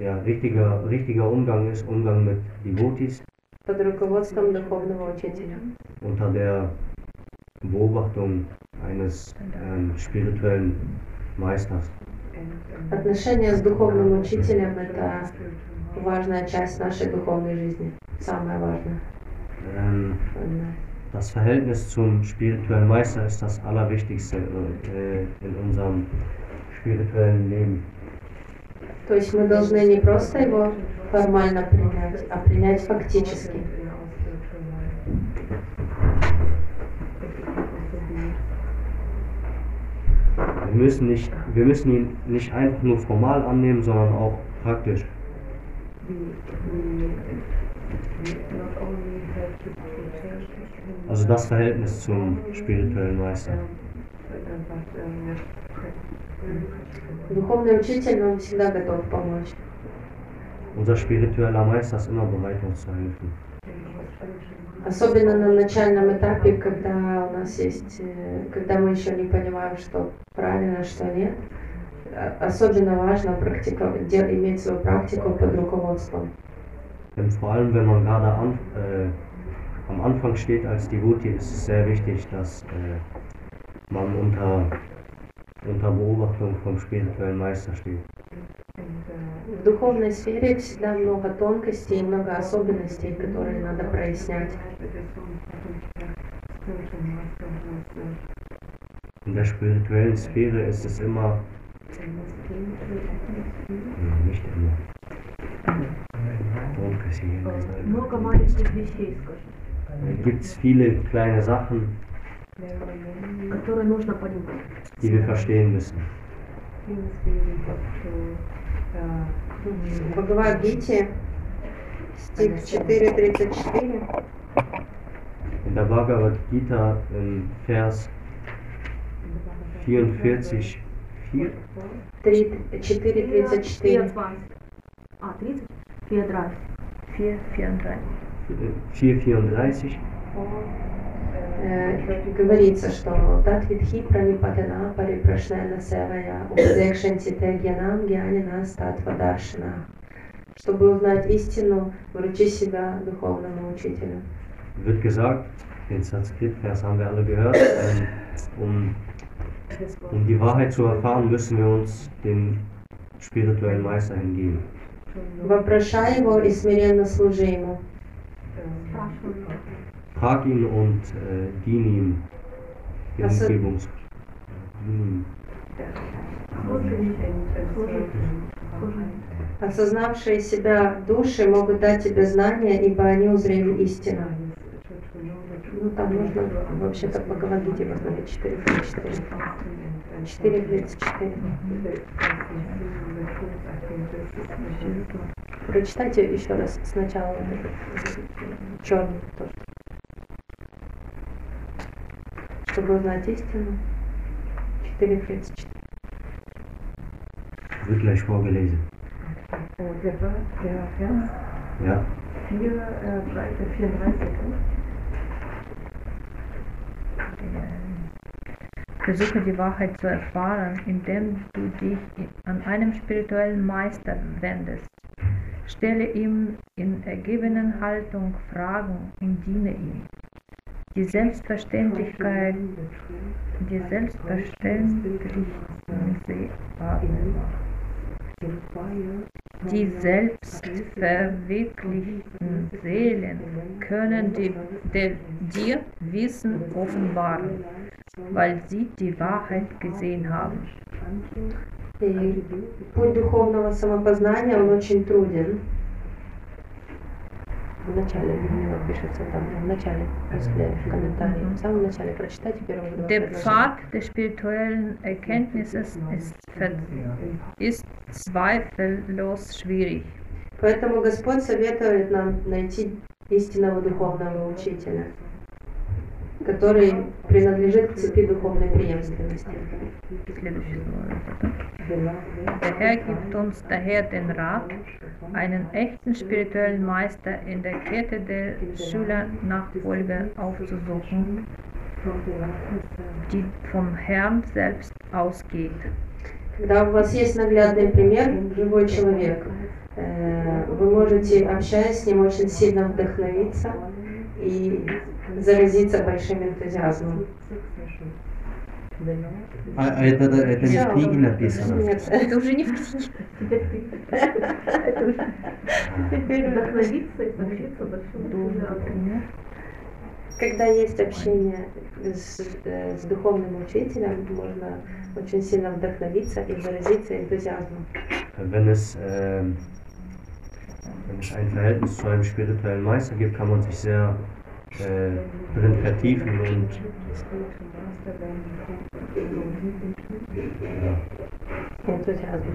Ja, richtiger, richtiger Umgang ist Umgang mit Devotis под руководством духовного учителя. unter der Beobachtung eines ähm, spirituellen Meisters. Отношения с духовным учителем – это важная часть нашей духовной жизни, самая важная. Ähm, das Verhältnis zum spirituellen Meister ist das Allerwichtigste äh, in unserem spirituellen Leben. То есть мы должны не просто его формально принять, а принять фактически. müssen, nicht, wir müssen ihn nicht einfach nur formal annehmen, sondern auch praktisch. Also das Verhältnis zum spirituellen Meister. Unser spiritueller Meister ist immer bereit, uns zu helfen. Особенно на начальном этапе, когда у нас есть, э, когда мы еще не понимаем, что правильно, что нет. А- Особенно важно практика, де- иметь свою практику под руководством. Vor allem, wenn man gerade an, äh, am Anfang steht als Devotee, ist es sehr wichtig, dass äh, man unter, unter Beobachtung vom spirituellen Meister steht. В духовной сфере всегда много тонкостей и много особенностей, которые надо прояснять. In der spirituellen Sphäre ist es immer, nee, nicht immer, Tонкости, я не знаю. Много маленьких вещей, скажем, Gibt es viele kleine Sachen, которые нужно понимать. die wir verstehen müssen. В Бхагавад-гите, стих 4.34, In der Bhagavad Gita im Vers 44, 4, 4.34, 24. А, 30? Феодраль. 4, 34. 434, э, говорится, что Татвидхи Пранипадана Парипрашнена Севая Упадекшанти Тегьянам Гьянина Статвадаршина. Чтобы узнать истину, вручи себя духовному учителю. wird gesagt, den Sanskrit-Vers haben wir alle gehört, ähm, um, um die Wahrheit zu erfahren, müssen wir uns dem spirituellen Meister hingeben. Вопрошай его и смиренно служи ему. Frag ihn und äh. Also- Hingebungs. Diene ihm. Осознавшие себя души могут дать тебе знания, ибо они узрели истину. Ну, там нужно вообще-то по Бхагавадгите посмотреть 4.34. 4.34. Прочитайте еще раз сначала черный тоже. Чтобы узнать истину. 4.34. Wird gleich vorgelesen. Der Vers, der Vers Ja. 4, äh, 34. Versuche die Wahrheit zu erfahren, indem du dich an einen spirituellen Meister wendest. Stelle ihm in ergebenen Haltung Fragen und diene ihm. Die Selbstverständlichkeit, die selbstverständlichen Se- die selbstverwirklichten Seelen können die, der, dir Wissen offenbaren, weil sie die Wahrheit gesehen haben. И путь духовного самопознания, он очень труден. В начале Людмила пишется там, в начале, после в комментарии. В самом начале прочитайте первые два Der. Pfad der spirituellen Erkenntnisses ist, ist zweifellos schwierig. Поэтому Господь советует нам найти истинного духовного учителя, который принадлежит к цепи духовной преемственности. Der Herr gibt uns daher den Rat, einen echten spirituellen Meister in der Kette der Schülernachfolger aufzusuchen, die vom Herrn selbst ausgeht. Когда у вас есть наглядный пример, живой человек, э, вы можете, общаясь с ним, очень сильно вдохновиться и заразиться большим энтузиазмом. А, а это, это, это не в книге написано? Нет. Это уже не в книге. Вдохновиться и научиться большому. Когда есть общение с, э, с духовным учителем, можно очень сильно вдохновиться и заразиться энтузиазмом. Wenn es, ein Verhältnis zu einem spirituellen Meister gibt, kann man sich sehr äh, drin vertiefen und ja, Энтузиазм.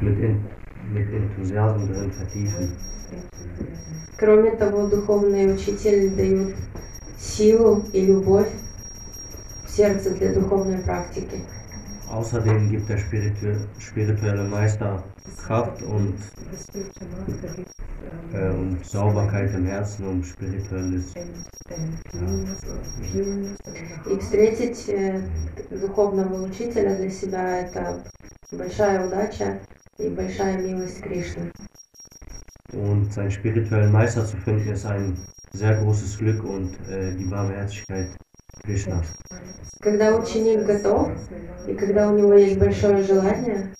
mit, in, mit Enthusiasmus drin vertiefen. Кроме того, духовные учители дают силу и любовь в сердце для духовной практики. Außerdem gibt der spiritu spirituelle Meister Kraft und, äh, und Sauberkeit im Herzen, um spirituelles И встретить э, духовного учителя для себя это большая удача и большая милость Кришны. Und seinen spirituellen Meister zu finden, ist ein sehr großes Glück und äh, die Barmherzigkeit Krishnas. Когда ученик готов и когда у него есть большое желание,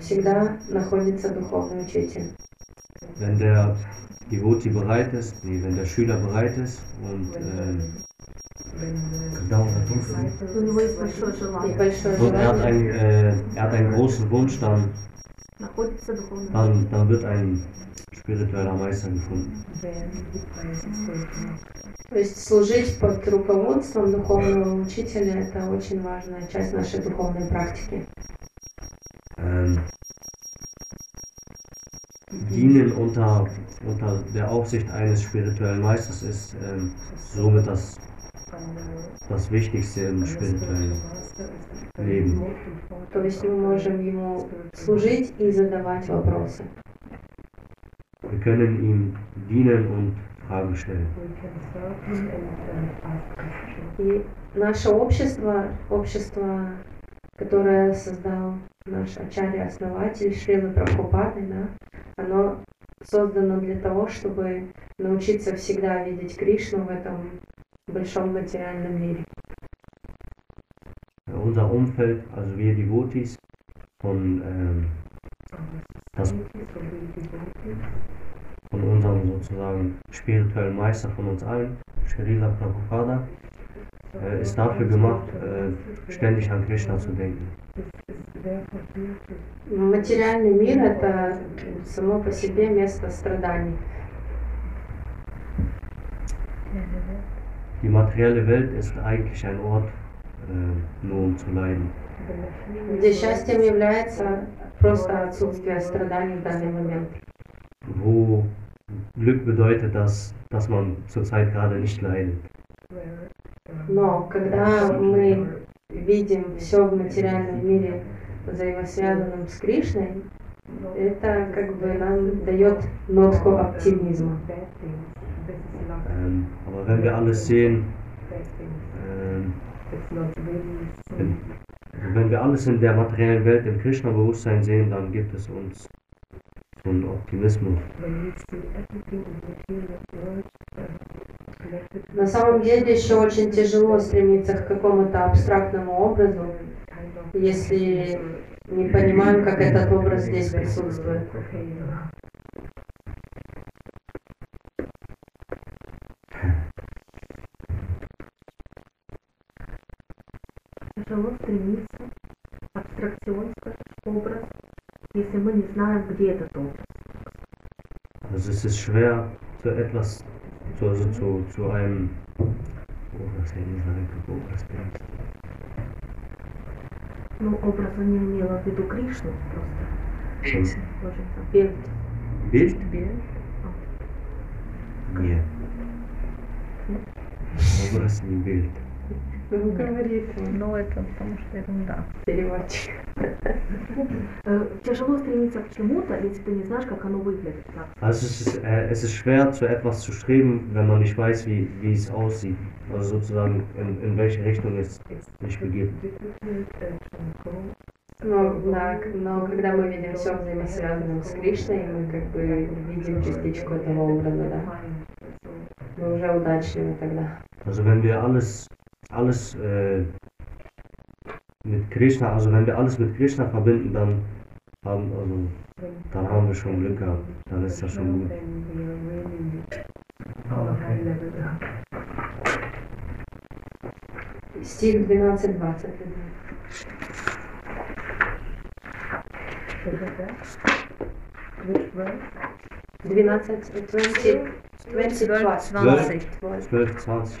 всегда находится духовный учитель. Wenn der Devoti bereit ist, nee, wenn der Schüler bereit ist und ähm, Когда он готов, У него есть большое И желание. большое und er, hat желание, ein, äh, er hat einen großen Wunsch, dann, Находится духовный dann, dann wird ein spiritueller Meister gefunden. То есть служить под руководством духовного учителя это очень важная часть нашей духовной практики. Ähm, dienen unter, unter der Aufsicht eines spirituellen Meisters ist ähm, somit das, das Wichtigste im spirituellen Leben. То есть мы можем ему служить и задавать вопросы. Wir können ihm dienen und Stellen. И наше общество, общество, которое создал наш ачарья-основатель Шрилы Прабхупады, да, оно создано для того, чтобы научиться всегда видеть Кришну в этом большом материальном мире. Unser Umfeld, also wir Devotis, von, ähm, das, von unserem sozusagen spirituellen Meister von uns allen, Srila Prabhupada, äh, ist dafür gemacht, äh, ständig an Krishna zu denken. Материальный мир – это само по себе место страданий. Die materielle Welt ist eigentlich ein Ort, äh, nur um zu leiden. где счастьем является просто отсутствие страданий в данный момент. Wo Glück bedeutet, dass, dass man zurzeit gerade nicht leidet. Но когда мы видим все в материальном мире взаимосвязанным с Кришной, это как бы нам дает нотку оптимизма. Ähm, aber wenn wir alles sehen, ähm, wenn, also wenn wir alles in der materiellen Welt im Krishna-Bewusstsein sehen, dann gibt es uns so einen Optimismus. На самом деле еще очень тяжело стремиться к какому-то абстрактному образу, если не понимаем, как этот образ здесь присутствует. Тяжело стремиться абстракционское образ, если мы не знаем, где этот образ? Also es ist schwer, zu etwas, zu, also zu, zu einem, oh, was hätte ich sagen, Obrazbild. Ну, образ он не имела в виду Кришну просто. Bild, Ложится. Bild. Bild? Bild. Нет. Образ не Bild. Ну, говорит Но это потому что ерунда. переводчик. Э, Тяжело стремиться к чему-то, если ты не знаешь, как оно выглядит. Also es ist, äh, es ist schwer, zu etwas zu streben, wenn man nicht weiß, wie, wie es aussieht. Also sozusagen, in, in welche Richtung es sich begibt. Но, да, к- но когда мы видим все взаимосвязанным с Кришной, мы как бы видим частичку этого образа, да. Мы уже удачливы тогда. Also wenn wir alles, alles äh, mit Krishna, also wenn wir alles mit Krishna verbinden, dann haben, also, dann haben wir schon Glück gehabt. Dann ist das schon gut. Стих 12-20. 12, 20, 20, 12, 20. 20. 12, 20.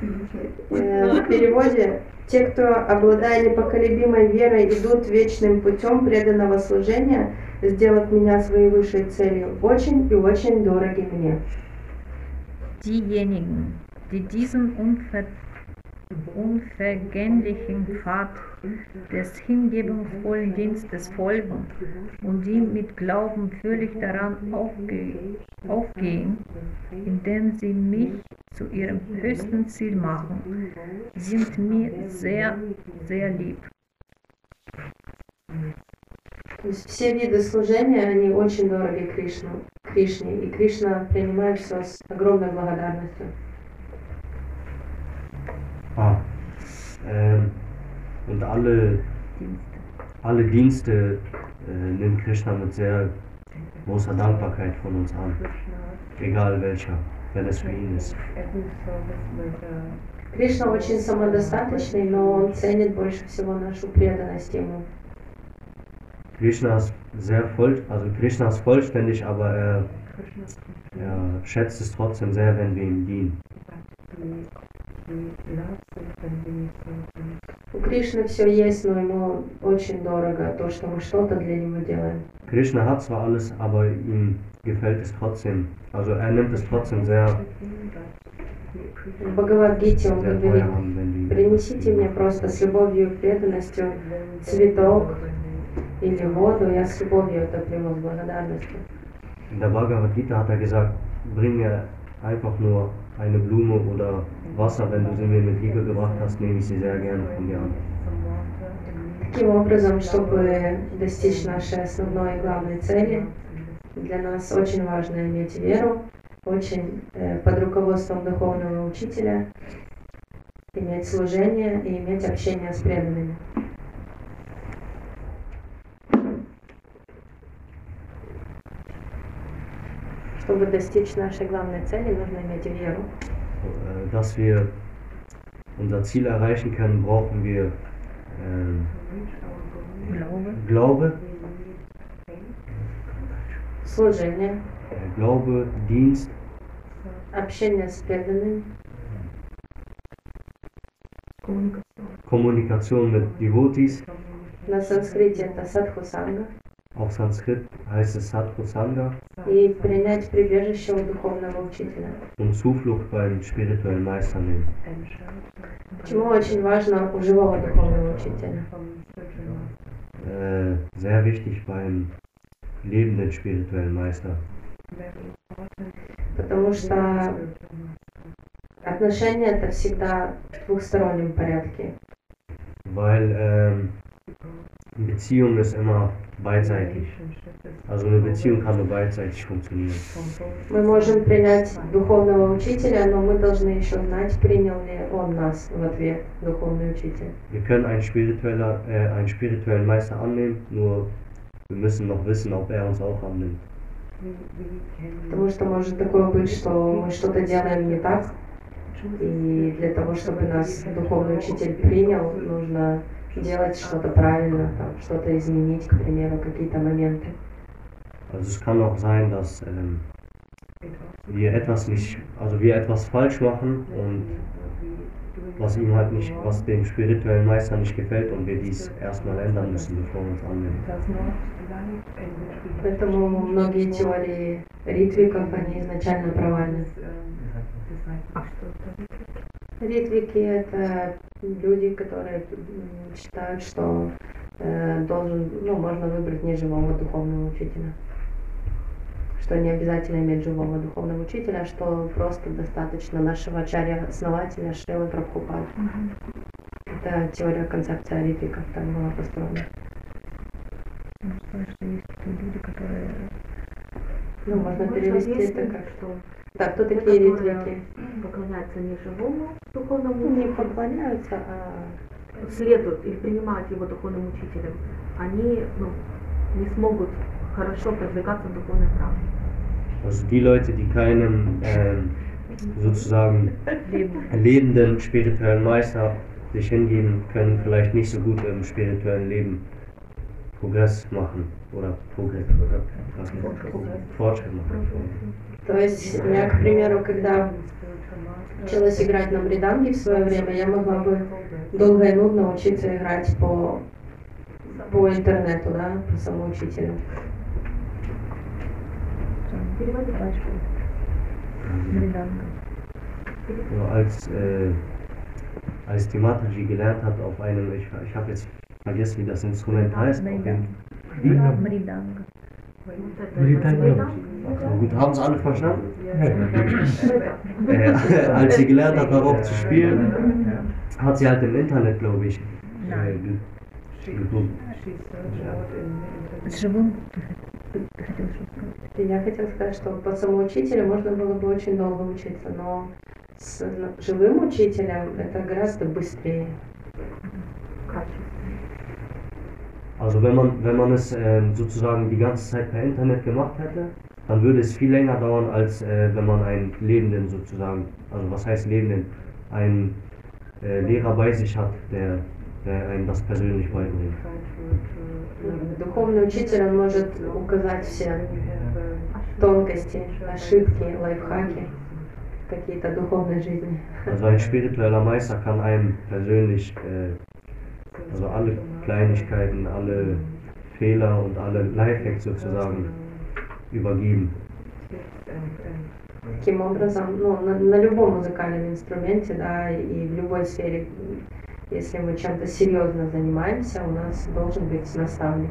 В переводе «Те, кто, обладая непоколебимой верой, идут вечным путем преданного служения, сделав меня своей высшей целью, очень и очень дороги мне». Diejenigen, die diesem unver unvergänglichen Pfad des hingebungsvollen Dienstes folgen und die mit Glauben völlig daran aufge aufgehen, indem sie mich zu ihrem höchsten Ziel machen, sind mir sehr, sehr lieb. То есть все виды служения, они очень дороги Кришну, Кришне, и Кришна принимает все с огромной благодарностью. Ah. Ähm, und alle, alle Dienste äh, nimmt Krishna mit sehr großer Dankbarkeit von uns an. Egal welcher, wenn es für ihn ist. Кришна очень самодостаточный, но он ценит больше всего нашу преданность ему. Krishna ist sehr voll, also Krishna ist vollständig, aber er, er schätzt es trotzdem sehr, wenn wir ihm dienen. У Кришны все есть, но ему очень дорого то, что мы что-то для него делаем. Krishna hat zwar alles, aber ihm gefällt es trotzdem. Also er nimmt es trotzdem sehr, В Бхагавадгите он говорит, принесите мне просто с любовью и преданностью цветок или воду, я с любовью это приму, с благодарностью. In der Bhagavad Gita hat er gesagt, bring mir einfach nur eine Blume oder Wasser, wenn du sie mir mit Liebe gebracht hast, nehme ich sie sehr gerne von dir an. Таким образом, чтобы достичь нашей основной и главной цели, для нас очень важно иметь веру, очень э, под руководством духовного учителя, иметь служение и иметь общение с преданными. Чтобы достичь нашей главной цели, нужно иметь веру. Äh, Dass wir unser Ziel erreichen können, brauchen wir ähm, Glaube. Glaube, Служение, äh, Glaube, Dienst, общение с преданными, Kommunikation mit Devotees. на санскрите это садхусанга, Auf Sanskrit heißt es Sadhu Sangha и принять прибежище у духовного учителя. und Zuflucht beim spirituellen Meister nehmen. Почему очень важно у живого духовного учителя? Äh, sehr wichtig beim lebenden spirituellen Meister. Потому что отношения это всегда в двухстороннем порядке. Weil ähm, Beziehung ist immer beidseitig. Also eine Beziehung kann nur beidseitig funktionieren. Мы можем принять духовного учителя, но мы должны еще знать, принял ли он нас в ответ, духовный учитель. Wir können einen, spiritueller, äh, einen spirituellen Meister annehmen, nur wir müssen noch wissen, ob er uns auch annimmt. Потому что может такое быть, что мы что-то делаем не так, и для того, чтобы нас духовный учитель принял, нужно делать что-то правильно, там, что-то изменить, к примеру, какие-то моменты. Also es kann auch sein, dass ähm, wir etwas nicht, also wir etwas falsch machen und was ihm halt nicht, was dem spirituellen Meister nicht gefällt und wir dies erstmal ändern müssen, bevor wir uns annehmen. Поэтому многие теории ритвиков, они изначально провальны. Ритвики — это люди, которые считают, что э, должен, ну, можно выбрать неживого духовного учителя. Что не обязательно иметь живого духовного учителя, что просто достаточно нашего ачарья основателя Шрилы Прабхупады. Это теория концепция ритвиков так была построена. Можно сказать, что есть люди, которые Ну, можно перевести это как... что Да, кто такие которые ритвики? поклоняются не живому духовному Ну, не учителю, поклоняются, а следуют или принимают его духовным учителем, они ну, не смогут хорошо продвигаться в духовной практике. Also die Leute, die keinen ähm, sozusagen lebenden spirituellen Meister sich hingeben, können vielleicht nicht so gut im spirituellen Leben Progress machen oder Progress oder was Fortschritt machen. То есть я, к примеру, когда училась играть на бриданге в свое время, я могла бы долго и нудно учиться играть по, по интернету, да, по самоучителю. Переводи. Мриданга. So, als, äh, als die Mataji gelernt hat auf einem, ich, ich habe jetzt vergessen, wie das Instrument heißt, auf dem, Мриданга. Британия. so gut, haben es alle verstanden? Нет. Äh, als sie gelernt hat, darauf zu spielen, hat sie halt im Internet, glaube ich, äh, ge- geguckt. С живым ты ты- ты хотел что сказать? И я хотела сказать, что по самоучителю можно было бы очень долго учиться, но с живым учителем это гораздо быстрее. Also wenn man, wenn man es äh, sozusagen die ganze Zeit per Internet gemacht hätte, dann würde es viel länger dauern, als äh, wenn man einen Lebenden sozusagen, also was heißt Lebenden, einen äh, Lehrer bei sich hat, der, der einem das persönlich beibringt. Духовный учитель, он может указать все тонкости, ошибки, лайфхаки какие-то духовной жизни. Also ein spiritueller Meister kann einem persönlich, äh, also alle Kleinigkeiten, alle Fehler und alle Lifehacks sozusagen übergeben. Таким образом, ну, на, на любом музыкальном инструменте, да, и в любой сфере, если мы чем-то серьезно занимаемся, у нас должен быть наставник.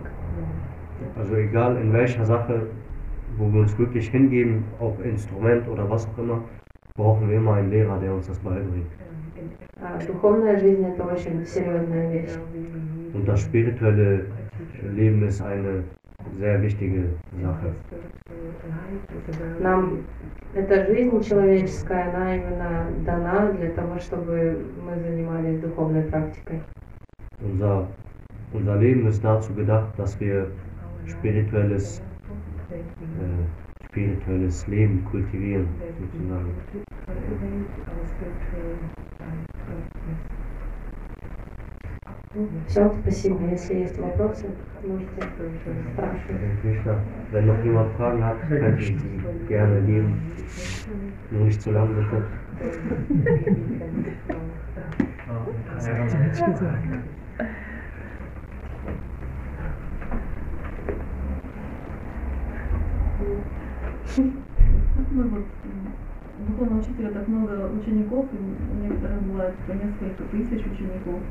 Also egal in welcher Sache, wo wir uns wirklich hingeben, ob Instrument oder was auch immer, brauchen wir immer einen Lehrer, der uns das beibringt. А духовная жизнь это очень серьезная вещь. Und das spirituelle Leben ist eine sehr wichtige Sache. Нам эта жизнь человеческая, она именно дана для того, чтобы мы занимались духовной практикой. Unser, unser Leben ist dazu gedacht, dass wir spirituelles, äh, spirituelles Leben kultivieren, sozusagen. Все, спасибо. Если есть вопросы, можете спрашивать. Wenn noch jemand Fragen hat, könnte ich die gerne geben. Nur nicht zu lange bitte. Ну вот, духовного учителя так много учеников, и у некоторых бывает по несколько тысяч учеников.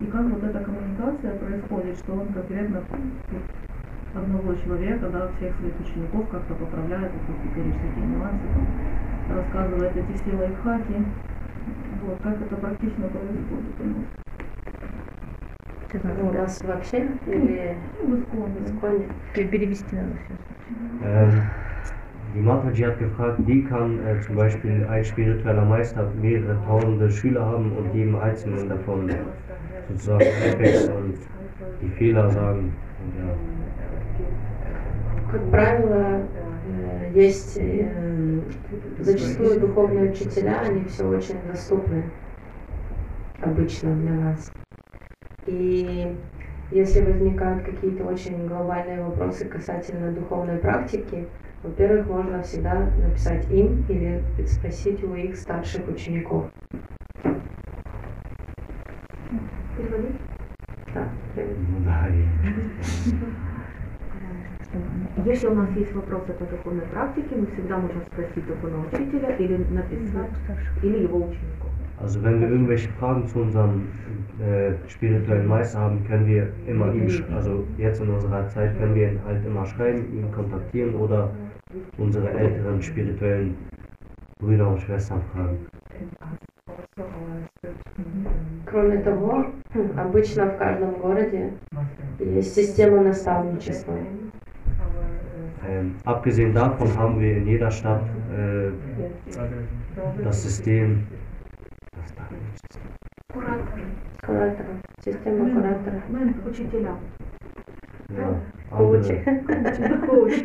И как вот эта коммуникация происходит, что он конкретно одного человека, да, всех своих учеников как-то поправляет, вот какие-то такие нюансы, там, рассказывает эти все лайфхаки. Вот, как это практично происходит у нас. Это У нас вообще или Ну, в Исконе. в Исконе? Пе- Перевести надо все. Ähm, die Mataji hat gefragt, wie kann äh, zum Beispiel ein spiritueller Meister mehrere tausende Schüler haben und jedem einzelnen davon sozusagen einwächst und die Fehler sagen. Und ja. Как правило, э, есть э, зачастую духовные учителя, они все очень доступны обычно для нас. И если возникают какие-то очень глобальные вопросы касательно духовной практики, во-первых, можно всегда написать им или спросить у их старших учеников. Переводить? Да, привет. Ну да, и- Если у нас есть вопросы по духовной практике, мы всегда можем спросить духовного учителя или написать, или его учеников. Also wenn wir irgendwelche Fragen zu unserem äh, spirituellen Meister haben, können wir immer ihm, sch- also jetzt in unserer Zeit können wir ihn halt immer schreiben, ihn kontaktieren oder unsere älteren spirituellen Brüder und Schwestern fragen. Кроме того, обычно в каждом городе есть система наставничества. Ähm, abgesehen davon haben wir in jeder Stadt äh, das System. Das darf ich nicht sagen. Куратор. Куратора, система куратора. Учителя. ja, Coach. Coach.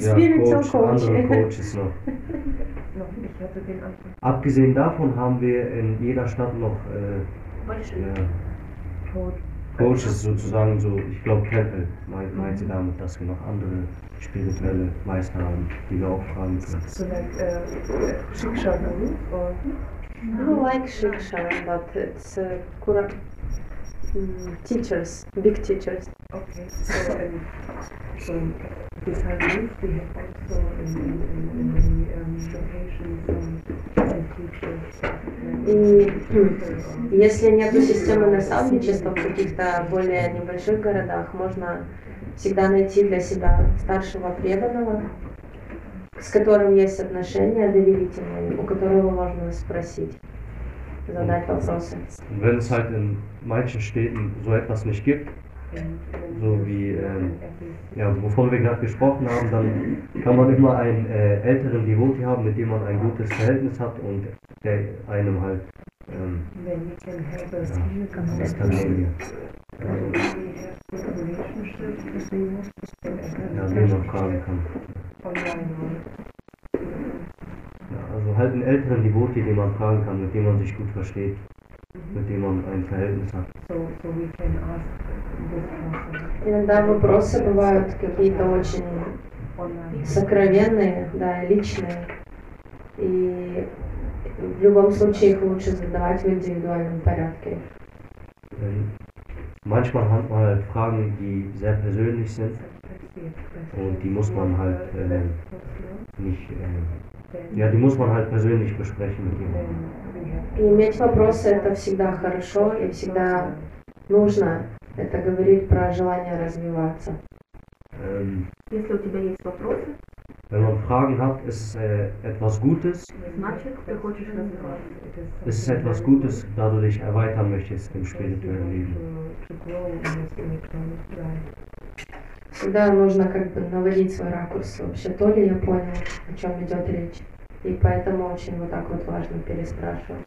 Spiritual Coach. Andere Coaches noch. Abgesehen davon haben wir in jeder Stadt noch äh, Coaches sozusagen so, ich glaube Keppel meint, meint sie damit, dass wir noch andere spirituelle Meister haben, die wir auch fragen können. So like uh, Shiksha or? No, like Shiksha, but it's uh, teachers, big teachers. okay. So um, so besides this, we have also in, in, in, in um, um, teachers. uh, И or- если нет системы наставничества в каких-то более небольших городах, можно всегда найти для себя старшего преданного, с которым есть отношения доверительные, у которого можно спросить, Gesundheit ausnutzt. Wenn es halt in manchen Städten so etwas nicht gibt, so wie, ähm, ja, wovon wir gerade gesprochen haben, dann kann man immer einen äh, älteren Devoti haben, mit dem man ein gutes Verhältnis hat und der einem halt. Ähm, ja, das kann man ja. Ja, den man fragen kann halt einen älteren Devoti, den man fragen kann, mit dem man sich gut versteht, mit dem man ein Verhältnis hat. so so we can ask this person Иногда вопросы бывают какие-то очень online. сокровенные, да, личные. И в любом случае их лучше задавать в индивидуальном порядке. Ähm, manchmal hat man halt Fragen, die sehr persönlich sind und die muss man halt ähm, nicht, ähm, ja, die muss man halt persönlich besprechen mit jemandem. И иметь вопросы это всегда хорошо и всегда нужно. Это говорит про желание развиваться. Ähm, Если у тебя есть вопросы, wenn man Fragen hat, ist äh, etwas Gutes, es ist etwas Gutes, da du dich erweitern möchtest im spirituellen Leben. Всегда нужно как бы наводить свой ракурс. Вообще, то ли я понял, о чем идет речь. И поэтому очень вот так вот важно переспрашивать.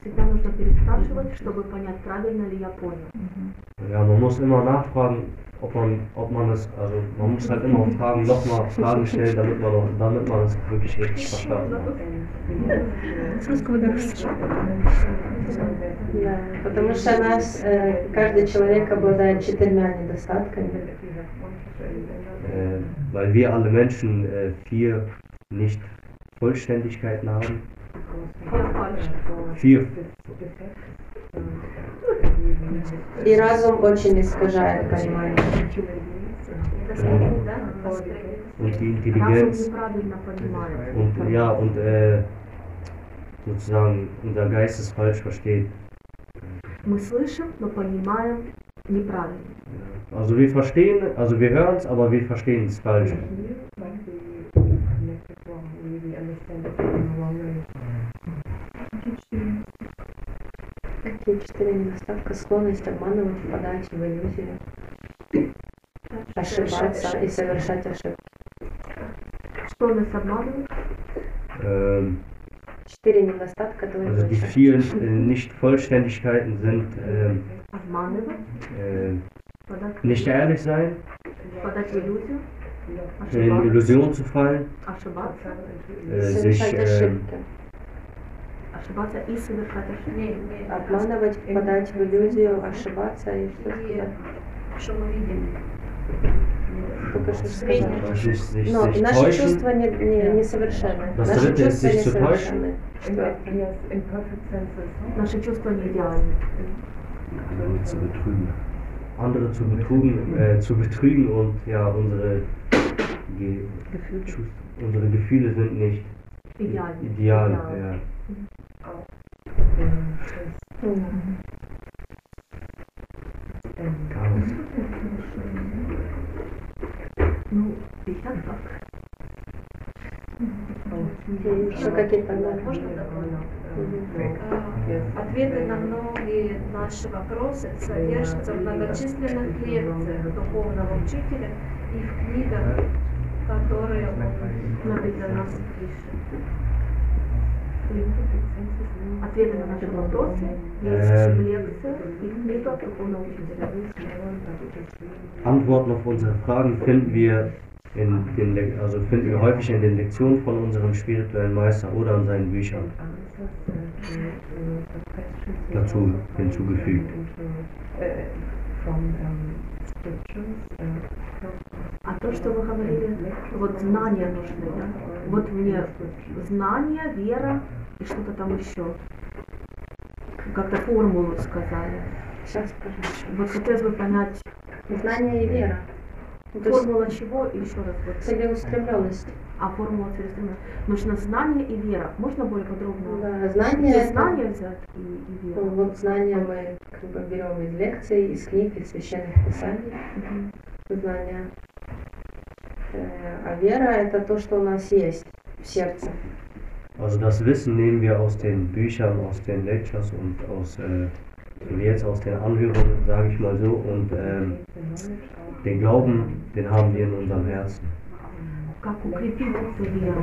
Всегда нужно переспрашивать, чтобы понять, правильно ли я понял. Ja, man muss immer nachfragen, ob man, ob man es, also man muss halt immer Fragen, nochmal Fragen stellen, damit man, damit man es wirklich richtig verstanden hat. С русского до русского. Да, потому что нас, э, каждый человек обладает четырьмя недостатками. Äh, weil wir alle Menschen äh, vier Nicht-Vollständigkeiten haben. Я фальш. Vier, И разум очень искажает понимание. und die Разум Intelligenz неправильно понимает. und ja und äh, sozusagen unser Geist es falsch versteht. Мы слышим, но понимаем неправильно. Also wir verstehen, also wir hören es, aber wir verstehen es falsch. Какие четыре недостатка? Склонность обманывать, впадать в иллюзию, ошибаться и совершать ошибки. Склонность обманывать, Ähm, Четыре недостатка also твоего die человека. vielen äh, Nicht-Vollständigkeiten sind ähm, обманывать, äh, впадать, nicht ehrlich sein, впадать в иллюзию, in ошибаться, Illusion zu fallen, ошибаться, äh, sich Совершать ähm, ошибки. ошибаться и совершать ошибки. Обманывать, впадать в иллюзию, ошибаться и что? Что мы видим? Только что сказала. Но наши чувства не, не, несовершенны. Наши чувства несовершенны. Senses. Наши чувства не идеальны. andere zu betrügen, äh, zu betrügen und ja, unsere, Ge Gefühle. unsere Gefühle sind nicht Идеальны. ideal. Идеал. Ja. Мгм. Chaos. Ну, и так еще какие-то да. Можно Ответы на многие наши вопросы содержатся в многочисленных лекциях духовного учителя и в книгах, которые он Написано на нас Ответы на наши вопросы есть Ähm. в лекциях и в книгах духовного учителя. Antworten auf unsere Fragen finden wir in den, Le- also finden wir häufig in den Lektionen von unserem spirituellen Meister oder in seinen Büchern dazu hinzugefügt. А то, что вы говорили, вот знания нужны, да? Вот мне знания, вера и что-то там еще. Как-то формулу сказали. Сейчас скажу. Вот хотелось бы понять, Знание и вера. Ну, есть формула чего и еще раз. Вот. целеустремленность. А формула целеустремленности. Нужно знание и вера. Можно более подробно? Да, знание Где это- знания взять и, и Ну, вера? Вот знания мы как бы берем из лекций, из книг, из священных писаний. Знания. Э, А вера это то, что у нас есть в сердце. Also das Wissen nehmen wir aus den Büchern, aus den Lectures und aus, äh, jetzt aus den Anhörungen, sage ich mal so. Und ähm, den Glauben, den haben wir in unserem Herzen. Как укрепить эту веру?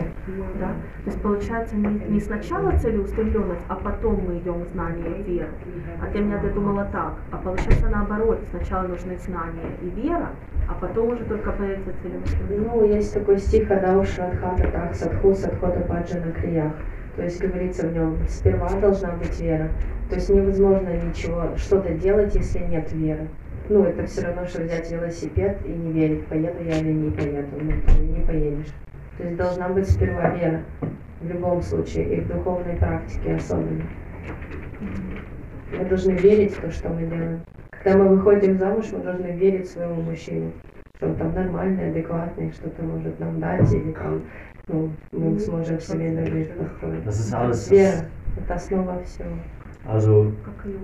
Да? То есть получается не, не сначала целеустремленность, а потом мы идем в знание и веру. А для меня я думала так. А получается наоборот. Сначала нужны знания и вера, а потом уже только появится целеустремленность. Ну, есть такой стих Адауша Адхата Так Садху Садхота Паджа на криях. То есть говорится в нем, сперва должна быть вера. То есть невозможно ничего, что-то делать, если нет веры. Ну, это все равно, что взять велосипед и не верить, поеду я или не поеду. Ну, ты не поедешь. То есть должна быть сперва вера. В любом случае, и в духовной практике особенно. Мы должны верить в то, что мы делаем. Когда мы выходим замуж, мы должны верить своему мужчине, что он там нормальный, адекватный, что-то может нам дать, или там, ну, мы сможем семейную жизнь построить. Вера – это основа всего. Also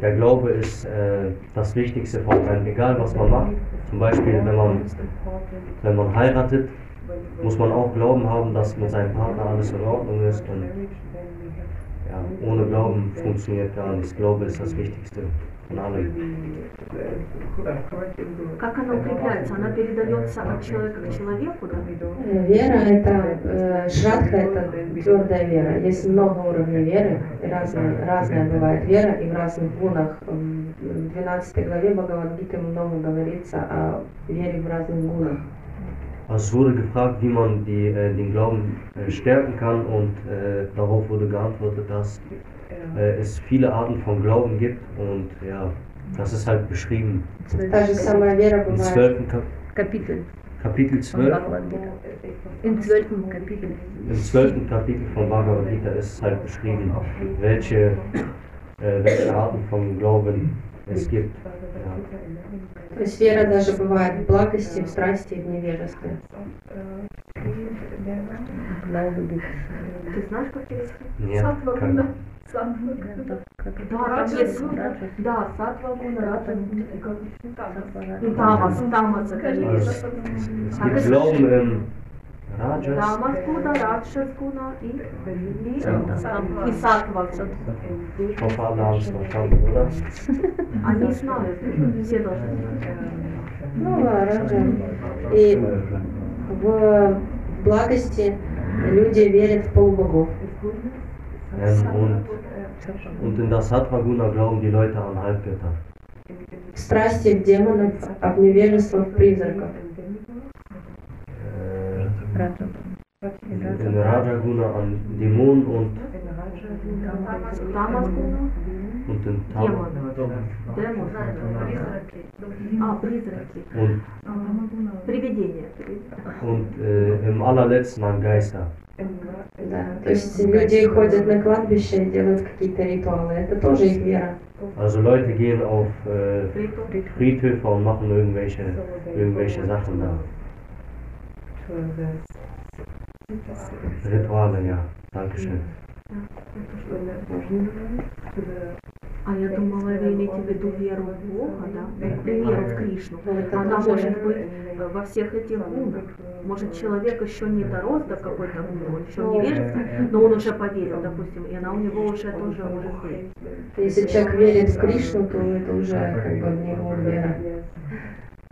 der Glaube ist äh, das Wichtigste von einem, egal was man macht. Zum Beispiel, wenn man, wenn man heiratet, muss man auch Glauben haben, dass mit seinem Partner alles in Ordnung ist. Und ja, ohne Glauben funktioniert gar nichts. Glaube ist das Wichtigste. Как она укрепляется? Она передается от человека к человеку, да? Э, Вера – это, э, шрадха – это твердая вера. Есть много уровней веры, и разная, разная бывает вера, и в разных гунах. В 12 главе Бхагавадгиты много говорится о вере в разных гунах. Also es wurde gefragt, wie man die, äh, den Glauben äh, stärken kann und äh, darauf wurde geantwortet, dass äh, es viele Arten von Glauben gibt und ja, das ist halt beschrieben. Im zwölften Kap Kapitel. Kapitel 12. Im zwölften Kapitel. Im zwölften Kapitel von Bhagavad Gita ist halt beschrieben, welche, äh, welche Arten von Glauben es gibt. Ja. То есть вера даже бывает в благости, в страсти и в невежестве. Ты знаешь, как перевести? Нет, Сатва гуна. Да. Да, сатва гуна, раджа гуна. тамас, тамас это Also Rajas. Тамас-гуна, Раджас-гуна и, и, Ja. и haben es verstanden, oder? Они знают, все должны знать. Ну, Раджа. И в благости люди верят в полубогов. Ähm, und, und in das Sattva-Guna glauben die Leute an Halbgötter. В страсти в демонов, а в невежество в призраков. Äh, Раджа. in Raja-Guna an Dämonen und, Тамас-гуна, und in Tam демон. Демон. А, призраки. und, Привидения. und äh, im allerletzten an Geister. Да. То есть люди ходят на кладбище и делают какие-то ритуалы. Это тоже их вера. Also Leute gehen auf äh, Фриту. Friedhöfe und machen irgendwelche, irgendwelche Sachen da. Rituale, ja. Dankeschön. А я думала, вы имеете в виду веру в Бога, да? Веру в Кришну. Ну, Она может быть во всех этих гунах. Может, человек еще не дорос до какой-то гуны, он еще не верит, но он уже поверил, допустим, и она у него уже тоже может быть. Если человек верит в Кришну, то это уже как бы в него вера.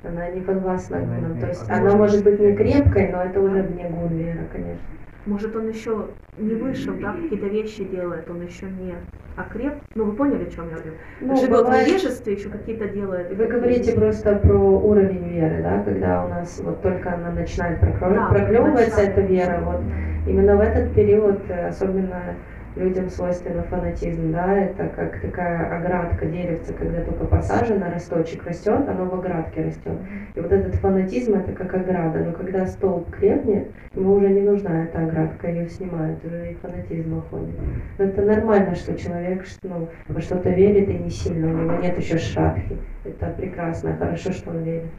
Она не подвластна гунам. То есть она может быть не крепкой, но это уже вне гун вера, конечно. Может, он еще не вышел, да, какие-то вещи делает, он еще не окреп. Ну, вы поняли, о чем я говорю? Ну, Живет бывает- в невежестве, еще какие-то делает. Вы говорите просто про уровень веры, да, когда у нас вот только она начинает прокро- Да, эта вера, вот именно в этот период э, особенно людям свойственно фанатизм, да, это как такая оградка деревца, когда только посажено, росточек растет, оно в оградке растет. И вот этот фанатизм это как ограда, но когда столб крепнет, ему уже не нужна эта оградка, ее снимают, уже и фанатизм уходит. Но это нормально, что человек ну, во что-то верит и не сильно, у него нет еще шапки. Это прекрасно, хорошо, что он верит.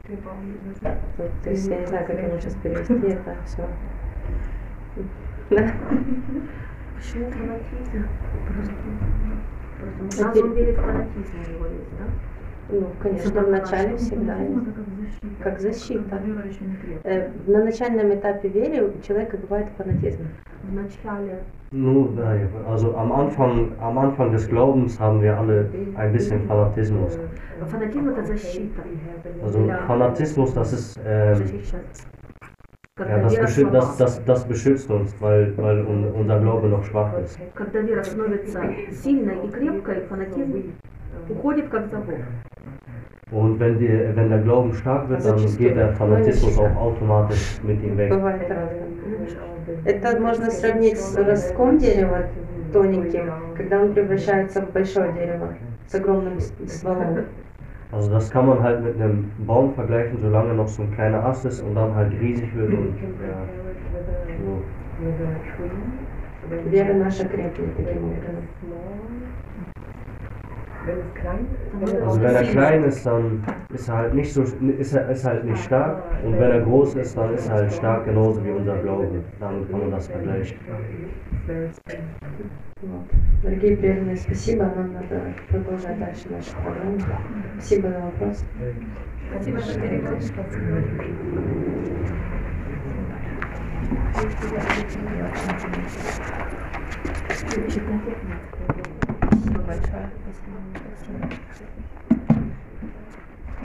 Вот, То есть я не знаю, как ему сейчас перевести это все. Почему фанатизм? Сразу он верит в фанатизм у него есть, да? Ну, конечно, в начале всегда есть. Как защита. Э, На начальном этапе веры у человека бывает фанатизм. В начале. Nu, nein, also am Anfang, am Anfang des Glaubens haben wir alle ein bisschen Fanatismus. Фанатизм это защита. Also Ja. Fanatismus, das ist, ähm, Защищать. Когда ja, das, вера beschützt, das, слаба. das, das beschützt uns, weil, weil un, unser Glaube noch schwach ist. Когда вера становится сильной и крепкой, фанатизм уходит как забор. Und wenn, die, wenn der Glauben stark wird, dann geht der Fanatismus auch automatisch mit ihm weg. Бывает разное. Это можно сравнить с ростком дерева тоненьким, когда он превращается в большое дерево с огромным с- стволом. Also das kann man halt mit einem Baum vergleichen, solange noch so ein kleiner Ast ist und dann halt riesig wird und ja, so. Вера наша крепнет таким образом. Also wenn er klein ist, dann ist er halt nicht so ist er ist halt nicht stark und wenn er groß ist, dann ist er halt stark genauso wie unser Glaube. Damit kann man das vergleichen. Вот. Дорогие преданные, спасибо. Нам надо продолжать дальше нашу программу. Спасибо за вопрос. Спасибо, что переключились. Спасибо but my track is going to